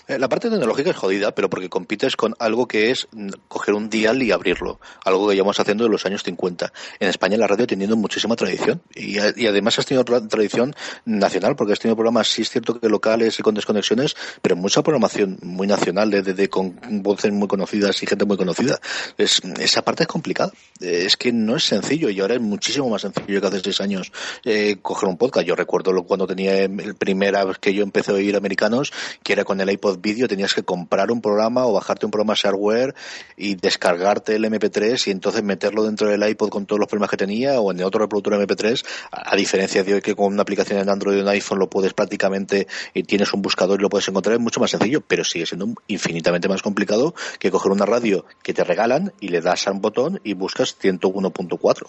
Eh, La parte tecnológica es jodida, pero porque compites con algo que es mm, coger un dial y abrirlo, algo que llevamos haciendo en los años 50. En España la radio ha tenido muchísima tradición y, además has tenido tra- tradición nacional, porque has tenido programas, sí es cierto que locales y con desconexiones, pero mucha programación muy nacional, de, con voces muy conocidas y gente muy conocida. Es, esa parte es complicada. Eh, Es que no es sencillo y ahora es muchísimo más sencillo que hace seis años eh, coger un podcast. Yo recuerdo cuando tenía el primera vez que yo empecé a oír americanos, que era con el iPod Video, tenías que comprar un programa o bajarte un programa shareware y descargarte el MP3 y entonces meterlo dentro del iPod con todos los problemas que tenía o en otro reproductor MP3, a, diferencia de hoy que con una aplicación en Android o en iPhone lo puedes prácticamente, y tienes un buscador y lo puedes encontrar, es mucho más sencillo, pero sigue siendo infinitamente más complicado que coger una radio que te regalan y le das a un botón y buscas 101.4.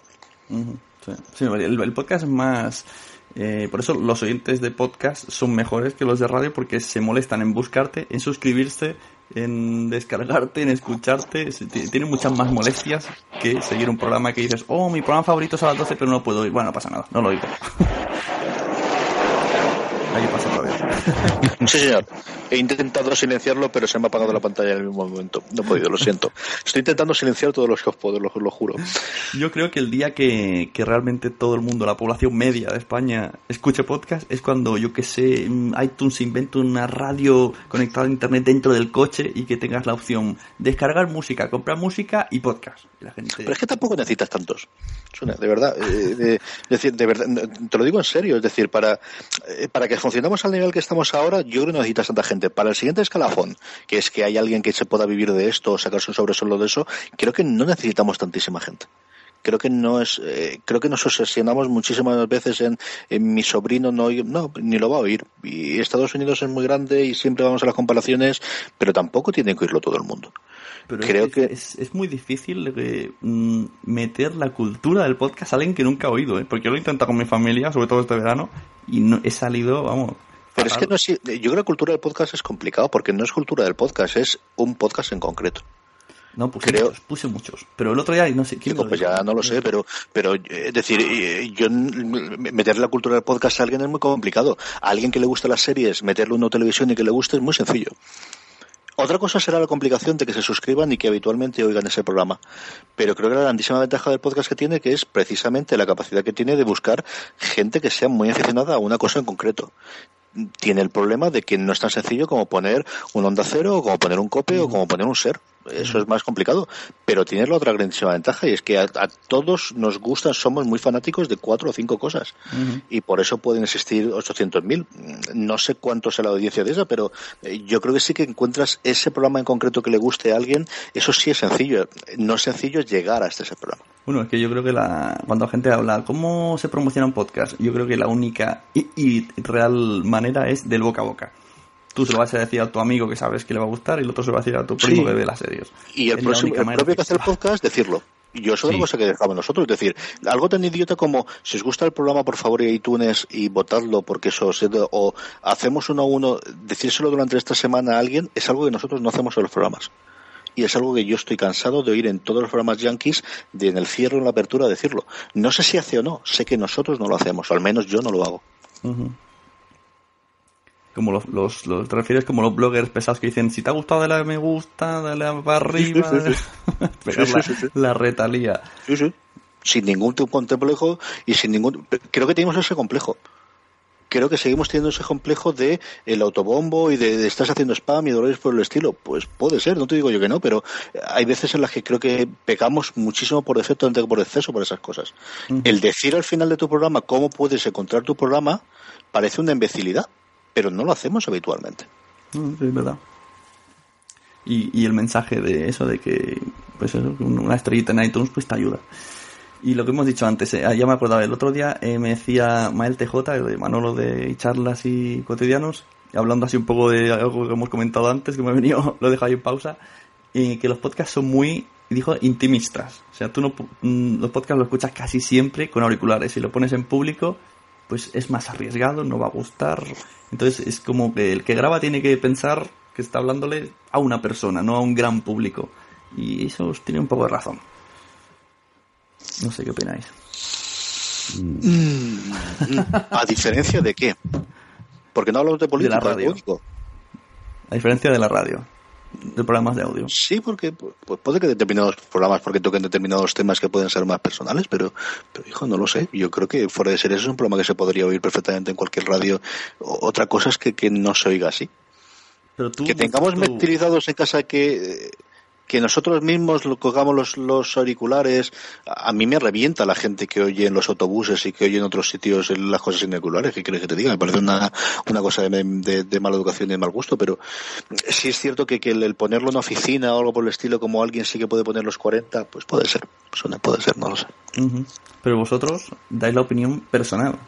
Ujú, sí. Sí, el, podcast más... eh, por eso los oyentes de podcast son mejores que los de radio porque se molestan en buscarte, en suscribirse, en descargarte, en escucharte. Tienen muchas más molestias que seguir un programa que dices, oh, mi programa favorito es a las 12 pero no puedo oír. Bueno, no pasa nada, no lo oigo. Ahí pasa otra vez. Sí, señor. He intentado silenciarlo, pero se me ha apagado la pantalla en el mismo momento. No he podido, lo siento. Estoy intentando silenciar todos los que os puedo, lo, lo juro. Yo creo que el día que, que realmente todo el mundo, la población media de España, escuche podcast es cuando, yo que sé, iTunes inventa una radio conectada a internet dentro del coche y que tengas la opción descargar música, comprar música y podcast. La gente... Pero es que tampoco necesitas tantos. Suena, de verdad. eh, de- es decir, de verdad, te lo digo en serio. Es decir, para, eh, para que funcionemos al nivel que estamos ahora, yo creo que no necesitas tanta gente. Para el siguiente escalafón, que es que hay alguien que se pueda vivir de esto o sacarse un sobresueldo de eso, creo que no necesitamos tantísima gente. Creo que no es, eh, creo que nos obsesionamos muchísimas veces en, en mi sobrino no, no, ni lo va a oír. Y Estados Unidos es muy grande y siempre vamos a las comparaciones, pero tampoco tiene que oírlo todo el mundo. Pero creo es, que es, es muy difícil eh, mm, meter la cultura del podcast a alguien que nunca ha oído, ¿eh? porque yo lo he intentado con mi familia, sobre todo este verano, y no he salido, vamos. Pero es que no yo creo que la cultura del podcast es complicado porque no es cultura del podcast, es un podcast en concreto. No, puse muchos, puse muchos. Pero el otro día, no sé quién. Digo, lo pues ya no lo sé, pero, pero eh, es decir, eh, yo meterle la cultura del podcast a alguien es muy complicado. A alguien que le gusta las series, meterle una televisión y que le guste es muy sencillo. Otra cosa será la complicación de que se suscriban y que habitualmente oigan ese programa. Pero creo que la grandísima ventaja del podcast que tiene que es precisamente la capacidad que tiene de buscar gente que sea muy aficionada a una cosa en concreto. Tiene el problema de que no es tan sencillo como poner un onda cero, o como poner un cope, o como poner un ser. Eso es más complicado. Pero tiene la otra grandísima ventaja y es que a, todos nos gustan, somos muy fanáticos de cuatro o cinco cosas. Y por eso pueden existir 800.000. No sé cuánto es la audiencia de esa, pero eh, yo creo que sí que encuentras ese programa en concreto que le guste a alguien. Eso sí es sencillo. No es sencillo llegar a este ese programa. Bueno, es que yo creo que la, cuando la gente habla, ¿cómo se promociona un podcast? Yo creo que la única y real manera es del boca a boca tú se lo vas a decir a tu amigo que sabes que le va a gustar y el otro se lo va a decir a tu primo que ve las series. Y el, próximo, el propio que hace el podcast, decirlo. Y yo eso es una cosa que dejamos nosotros, es decir, algo tan idiota como si os gusta el programa, por favor, y iTunes y votadlo porque eso, o hacemos uno a uno, decírselo durante esta semana a alguien, es algo que nosotros no hacemos en los programas. Y es algo que yo estoy cansado de oír en todos los programas yankees, de en el cierre o en la apertura, decirlo. No sé si hace o no, sé que nosotros no lo hacemos, o al menos yo no lo hago como los, los, los, te refieres como los bloggers pesados que dicen si te ha gustado dale a me gusta dale a para arriba la, retalía. Sin ningún complejo y sin ningún creo que tenemos ese complejo. Creo que seguimos teniendo ese complejo de el autobombo y de, estás haciendo spam y dolores por el estilo. Pues puede ser, no te digo yo que no, pero hay veces en las que creo que pecamos muchísimo por defecto antes que por exceso por esas cosas. El decir al final de tu programa cómo puedes encontrar tu programa parece una imbecilidad pero no lo hacemos habitualmente. es verdad. Y, el mensaje de eso, de que pues una estrellita en iTunes pues te ayuda. Y lo que hemos dicho antes, eh, ya me acordaba, el otro día eh, me decía Mael TJ, de Manolo de charlas y cotidianos, hablando así un poco de algo que hemos comentado antes, que me ha venido, lo he dejado ahí en pausa, y que los podcasts son muy, dijo, intimistas. O sea, tú no, mm, los podcasts los escuchas casi siempre con auriculares. Si lo pones en público, pues es más arriesgado, no va a gustar. Entonces es como que el que graba tiene que pensar que está hablándole a una persona, no a un gran público. Y eso tiene un poco de razón. No sé qué opináis. Mm, ¿A diferencia de qué? Porque no hablamos de política. De la radio. A diferencia de la radio de programas de audio. Sí, porque pues, puede que determinados programas porque toquen determinados temas que pueden ser más personales, pero, pero hijo, no lo sé. Yo creo que fuera de ser eso es un programa que se podría oír perfectamente en cualquier radio. Otra cosa es que, que no se oiga así. Pero que tengamos metilizados en casa que que nosotros mismos lo cogamos los, los, auriculares, a mí me revienta la gente que oye en los autobuses y que oye en otros sitios las cosas sin auriculares, ¿qué quieres que te diga? Me parece una, una cosa de, de, mala educación y de mal gusto, pero sí es cierto que, que el, ponerlo en oficina o algo por el estilo, como alguien sí que puede poner los 40, pues puede ser, puede ser, no lo sé. Pero vosotros dais la opinión personal,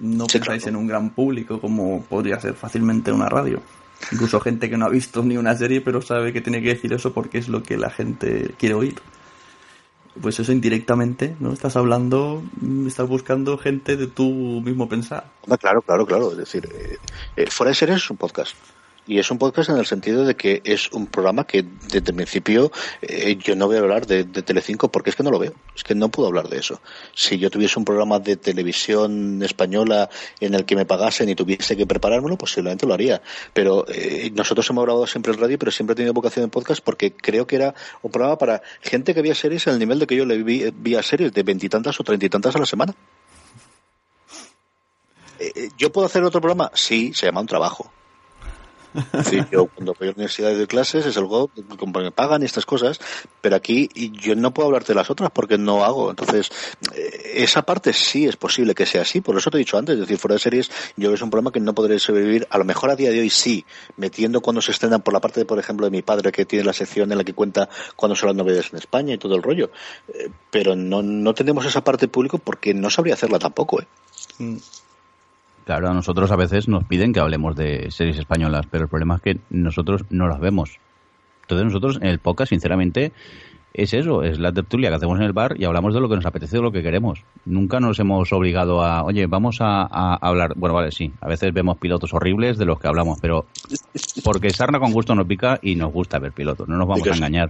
no pensáis en un gran público como podría ser fácilmente una radio. Incluso gente que no ha visto ni una serie, pero sabe que tiene que decir eso porque es lo que la gente quiere oír. Pues eso indirectamente, ¿no? Estás hablando, estás buscando gente de tu mismo pensar. Claro, claro, claro. Es decir, eh, eh, es un podcast. Y es un podcast en el sentido de que es un programa que desde el principio eh, yo no voy a hablar de, de, Telecinco porque es que no lo veo. Es que no puedo hablar de eso. Si yo tuviese un programa de televisión española en el que me pagasen y tuviese que preparármelo, posiblemente lo haría. Pero eh, nosotros hemos grabado siempre en radio, pero siempre he tenido vocación en podcast porque creo que era un programa para gente que veía series al nivel de que yo le vi, vi series de veintitantas o treinta y tantas a la semana. Eh, ¿Yo puedo hacer otro programa? Sí, se llama un trabajo Sí, yo cuando voy a la universidad de clases es algo como me pagan y estas cosas, pero aquí yo no puedo hablarte de las otras porque no hago. Entonces, eh, esa parte sí es posible que sea así, por eso te he dicho antes, es decir, fuera de series, yo es un programa que no podré sobrevivir, a lo mejor a día de hoy sí, metiendo cuando se estrenan por la parte, de, por ejemplo, de mi padre, que tiene la sección en la que cuenta cuando son las novedades en España y todo el rollo, eh, pero no, no tenemos esa parte público porque no sabría hacerla tampoco, ¿eh? Mm. Claro, a nosotros a veces nos piden que hablemos de series españolas, pero el problema es que nosotros no las vemos. Entonces nosotros en el podcast, sinceramente, es eso, es la tertulia que hacemos en el bar y hablamos de lo que nos apetece, de lo que queremos. Nunca nos hemos obligado a, oye, vamos a, hablar, bueno, vale, sí, a veces vemos pilotos horribles de los que hablamos, pero porque sarna con gusto nos pica y nos gusta ver pilotos, no nos vamos a engañar.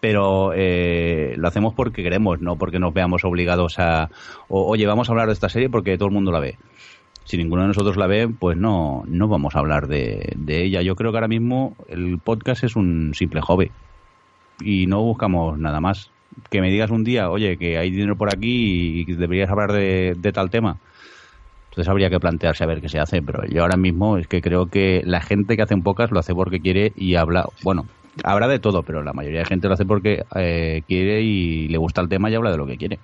Pero eh, lo hacemos porque queremos, no porque nos veamos obligados a, oye, vamos a hablar de esta serie porque todo el mundo la ve si ninguno de nosotros la ve, pues no, no vamos a hablar de, ella. Yo creo que ahora mismo el podcast es un simple hobby y no buscamos nada más. Que me digas un día, oye, que hay dinero por aquí y deberías hablar de, tal tema. Entonces habría que plantearse a ver qué se hace, pero yo ahora mismo es que creo que la gente que hace un podcast lo hace porque quiere y habla, bueno, Habrá de todo, pero la mayoría de gente lo hace porque eh, quiere y le gusta el tema y habla de lo que quiere.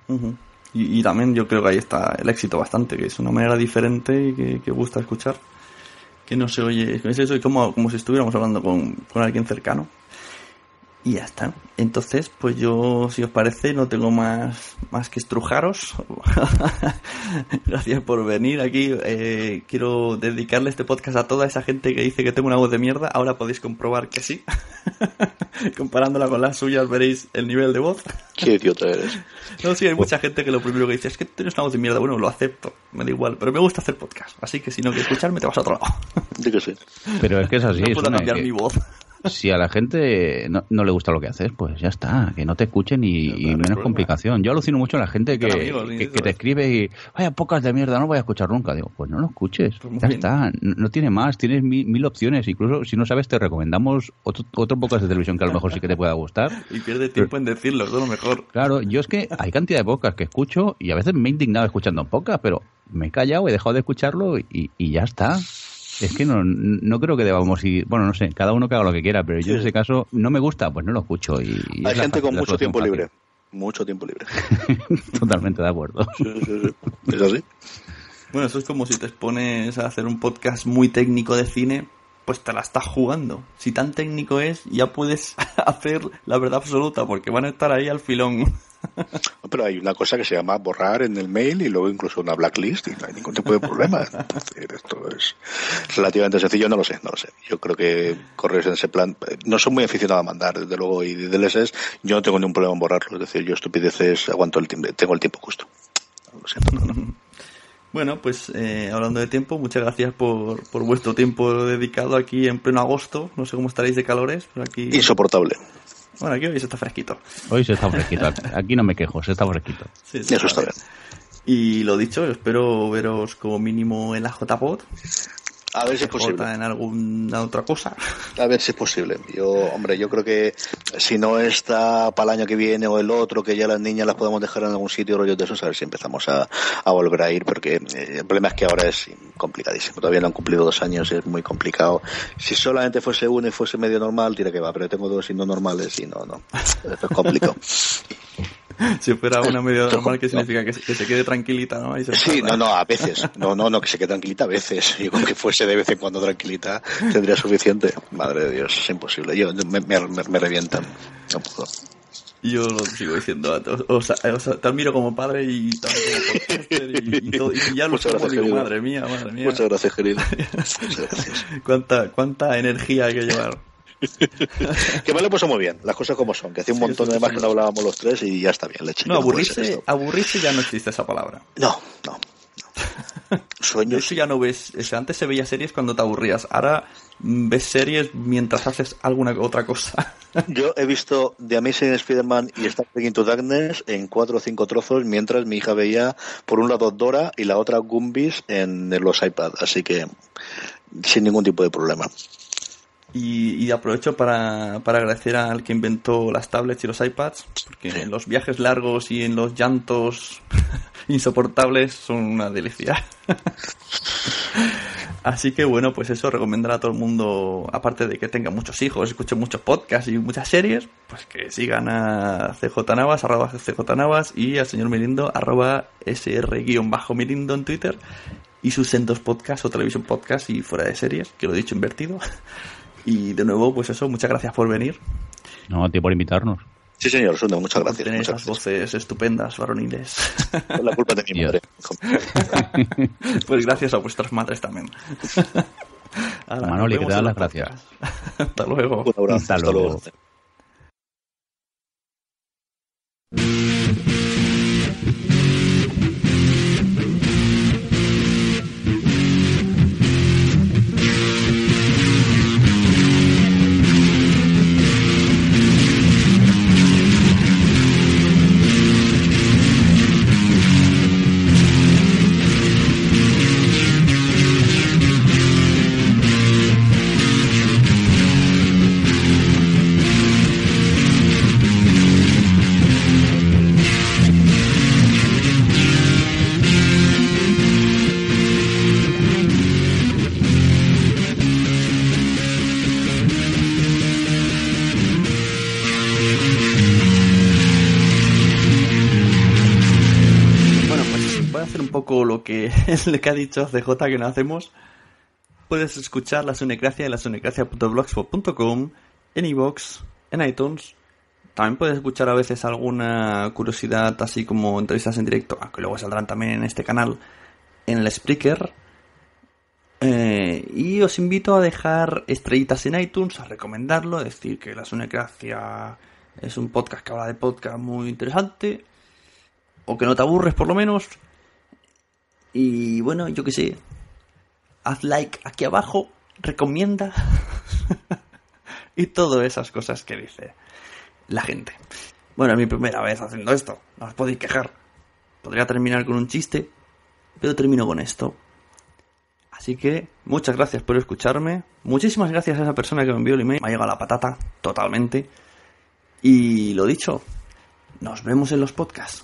Y, y también yo creo que ahí está el éxito bastante, que es una manera diferente y que, que gusta escuchar. Que no se oye, es eso, y como, como si estuviéramos hablando con, con alguien cercano. Y ya está. Entonces, pues yo, si os parece, no tengo más, más que estrujaros. Gracias por venir aquí. Eh, quiero dedicarle este podcast a toda esa gente que dice que tengo una voz de mierda. Ahora podéis comprobar que sí. Comparándola con las suyas veréis el nivel de voz. Qué idiota eres. No, sí, hay mucha gente que lo primero que dice es que tienes una voz de mierda. Bueno, lo acepto, me da igual, pero me gusta hacer podcast. Así que si no quieres escucharme, te vas a otro lado. Di que sí. Pero es que es así. No es puedo cambiar que- mi voz. Si a la gente no, no le gusta lo que haces, pues ya está, que no te escuchen y, y menos complicación. Yo alucino mucho a la gente que, amigos, que, te es. escribe y, vaya, pocas de mierda, no voy a escuchar nunca. Digo, pues no lo escuches, Pues ya bien. está, no, tiene más, tienes mil, mil opciones. Incluso si no sabes, te recomendamos otro, otro podcast de televisión que a lo mejor sí que te pueda gustar. Y pierde tiempo en decirlo, es lo mejor. Claro, yo es que hay cantidad de podcasts que escucho y a veces me he indignado escuchando podcast, pero me he callado, he dejado de escucharlo y, y ya está. Es que no, no creo que debamos ir, bueno, no sé, cada uno que haga lo que quiera, pero yo en ese caso no me gusta, pues no lo escucho. Y, y Hay es gente con la mucho tiempo fácil. libre. Mucho tiempo libre. Totalmente de acuerdo. Sí, sí, sí. Es así. Bueno, eso es como si te expones a hacer un podcast muy técnico de cine, pues te la estás jugando. Si tan técnico es, ya puedes hacer la verdad absoluta, porque van a estar ahí al filón. Pero hay una cosa que se llama borrar en el mail y luego incluso una blacklist y no hay ningún tipo de problema. Es decir, Esto es relativamente sencillo, no lo sé, no lo sé. Yo creo que correos en ese plan, no soy muy aficionado a mandar, desde luego, y DLSs yo no tengo ningún problema en borrarlo. Es decir, yo estupideces aguanto el tiempo, tengo el tiempo justo. Lo siento, no, no. Bueno, pues eh, hablando de tiempo, muchas gracias por, por vuestro tiempo dedicado aquí en pleno agosto. No sé cómo estaréis de calores, pero aquí... Insoportable. Bueno, aquí hoy se está fresquito. Hoy se está fresquito, aquí no me quejo, se está fresquito. Sí, sí, Eso está bien. Y lo dicho, espero veros como mínimo en la JPod. A ver si es posible. En alguna otra cosa. A ver si es posible. Yo, hombre, yo creo que si no está para el año que viene o el otro, que ya las niñas las podemos dejar en algún sitio, rollos de esos, a ver si empezamos a, a volver a ir, porque eh, el problema es que ahora es complicadísimo. Todavía no han cumplido dos años, es muy complicado. Si solamente fuese uno y fuese medio normal, tira que va, pero tengo dos y no normales y no, no. Eso es complicado. Si fuera una medida normal, ¿qué significa? Que se, que se quede tranquilita, ¿no? Se Sí, no, no, a veces. No, no, no, que se quede tranquilita a veces. Yo con que fuese de vez en cuando tranquilita tendría suficiente. Madre de Dios, es imposible. Yo me, me, me- revientan. No puedo. Y yo lo sigo diciendo. O, sea, o sea, te admiro como padre y también y, y todo. Y ya lo querido. madre mía, madre mía. Muchas gracias, querido. Muchas gracias. ¿Cuánta, cuánta energía hay que llevar. Que me lo he puesto muy bien, las cosas como son. Que hace un Sí, montón de más que no hablábamos los tres y ya está bien, leche. No, aburrirse, aburrirse ya no existe esa palabra. No, no. Sueños. ya no ves, o sea, antes se veía series cuando te aburrías, ahora mm, ves series mientras haces alguna otra cosa. Yo he visto The Amazing Spider-Man y Star Trek Into Darkness en cuatro o cinco trozos mientras mi hija veía por un lado Dora y la otra Gumbies en los iPad. Así que sin ningún tipo de problema. Y, y aprovecho para, para agradecer al que inventó las tablets y los iPads, porque en los viajes largos y en los llantos insoportables son una delicia. Así que bueno, pues eso, recomendar a todo el mundo, aparte de que tenga muchos hijos, escuchen muchos podcasts y muchas series, pues que sigan a CJ Navas, arroba CJ Navas, y al señor Mirindo, arroba SR-Mirindo en Twitter, y sus sendos podcasts o televisión podcast y fuera de series, que lo he dicho invertido. Y de nuevo, pues eso, muchas gracias por venir. No, a ti por invitarnos. Sí, señor, Sunde, muchas por gracias. tener esas voces estupendas, varoniles. gracias. La culpa es de mi madre. pues gracias a vuestras madres también. Ahora, Manoli, que te dan las gracias. Hasta luego. Un abrazo. Hasta Hasta luego. luego. que, lo que ha dicho CJ que no hacemos, puedes escuchar La Sunecracia en la sunecracia.blogspot.com, en iVoox, en iTunes. También puedes escuchar a veces alguna curiosidad, así como entrevistas en directo, aunque luego saldrán también en este canal, en el Spreaker. Eh, y os invito a dejar estrellitas en iTunes, a recomendarlo, a decir que La Sunecracia es un podcast que habla de podcast muy interesante, o que no te aburres por lo menos. Y bueno, yo que sé, haz like aquí abajo, recomienda y todas esas cosas que dice la gente. Bueno, es mi primera vez haciendo esto, no os podéis quejar. Podría terminar con un chiste, pero termino con esto. Así que muchas gracias por escucharme. Muchísimas gracias a esa persona que me envió el email. Me ha llegado la patata totalmente. Y lo dicho, nos vemos en los podcasts.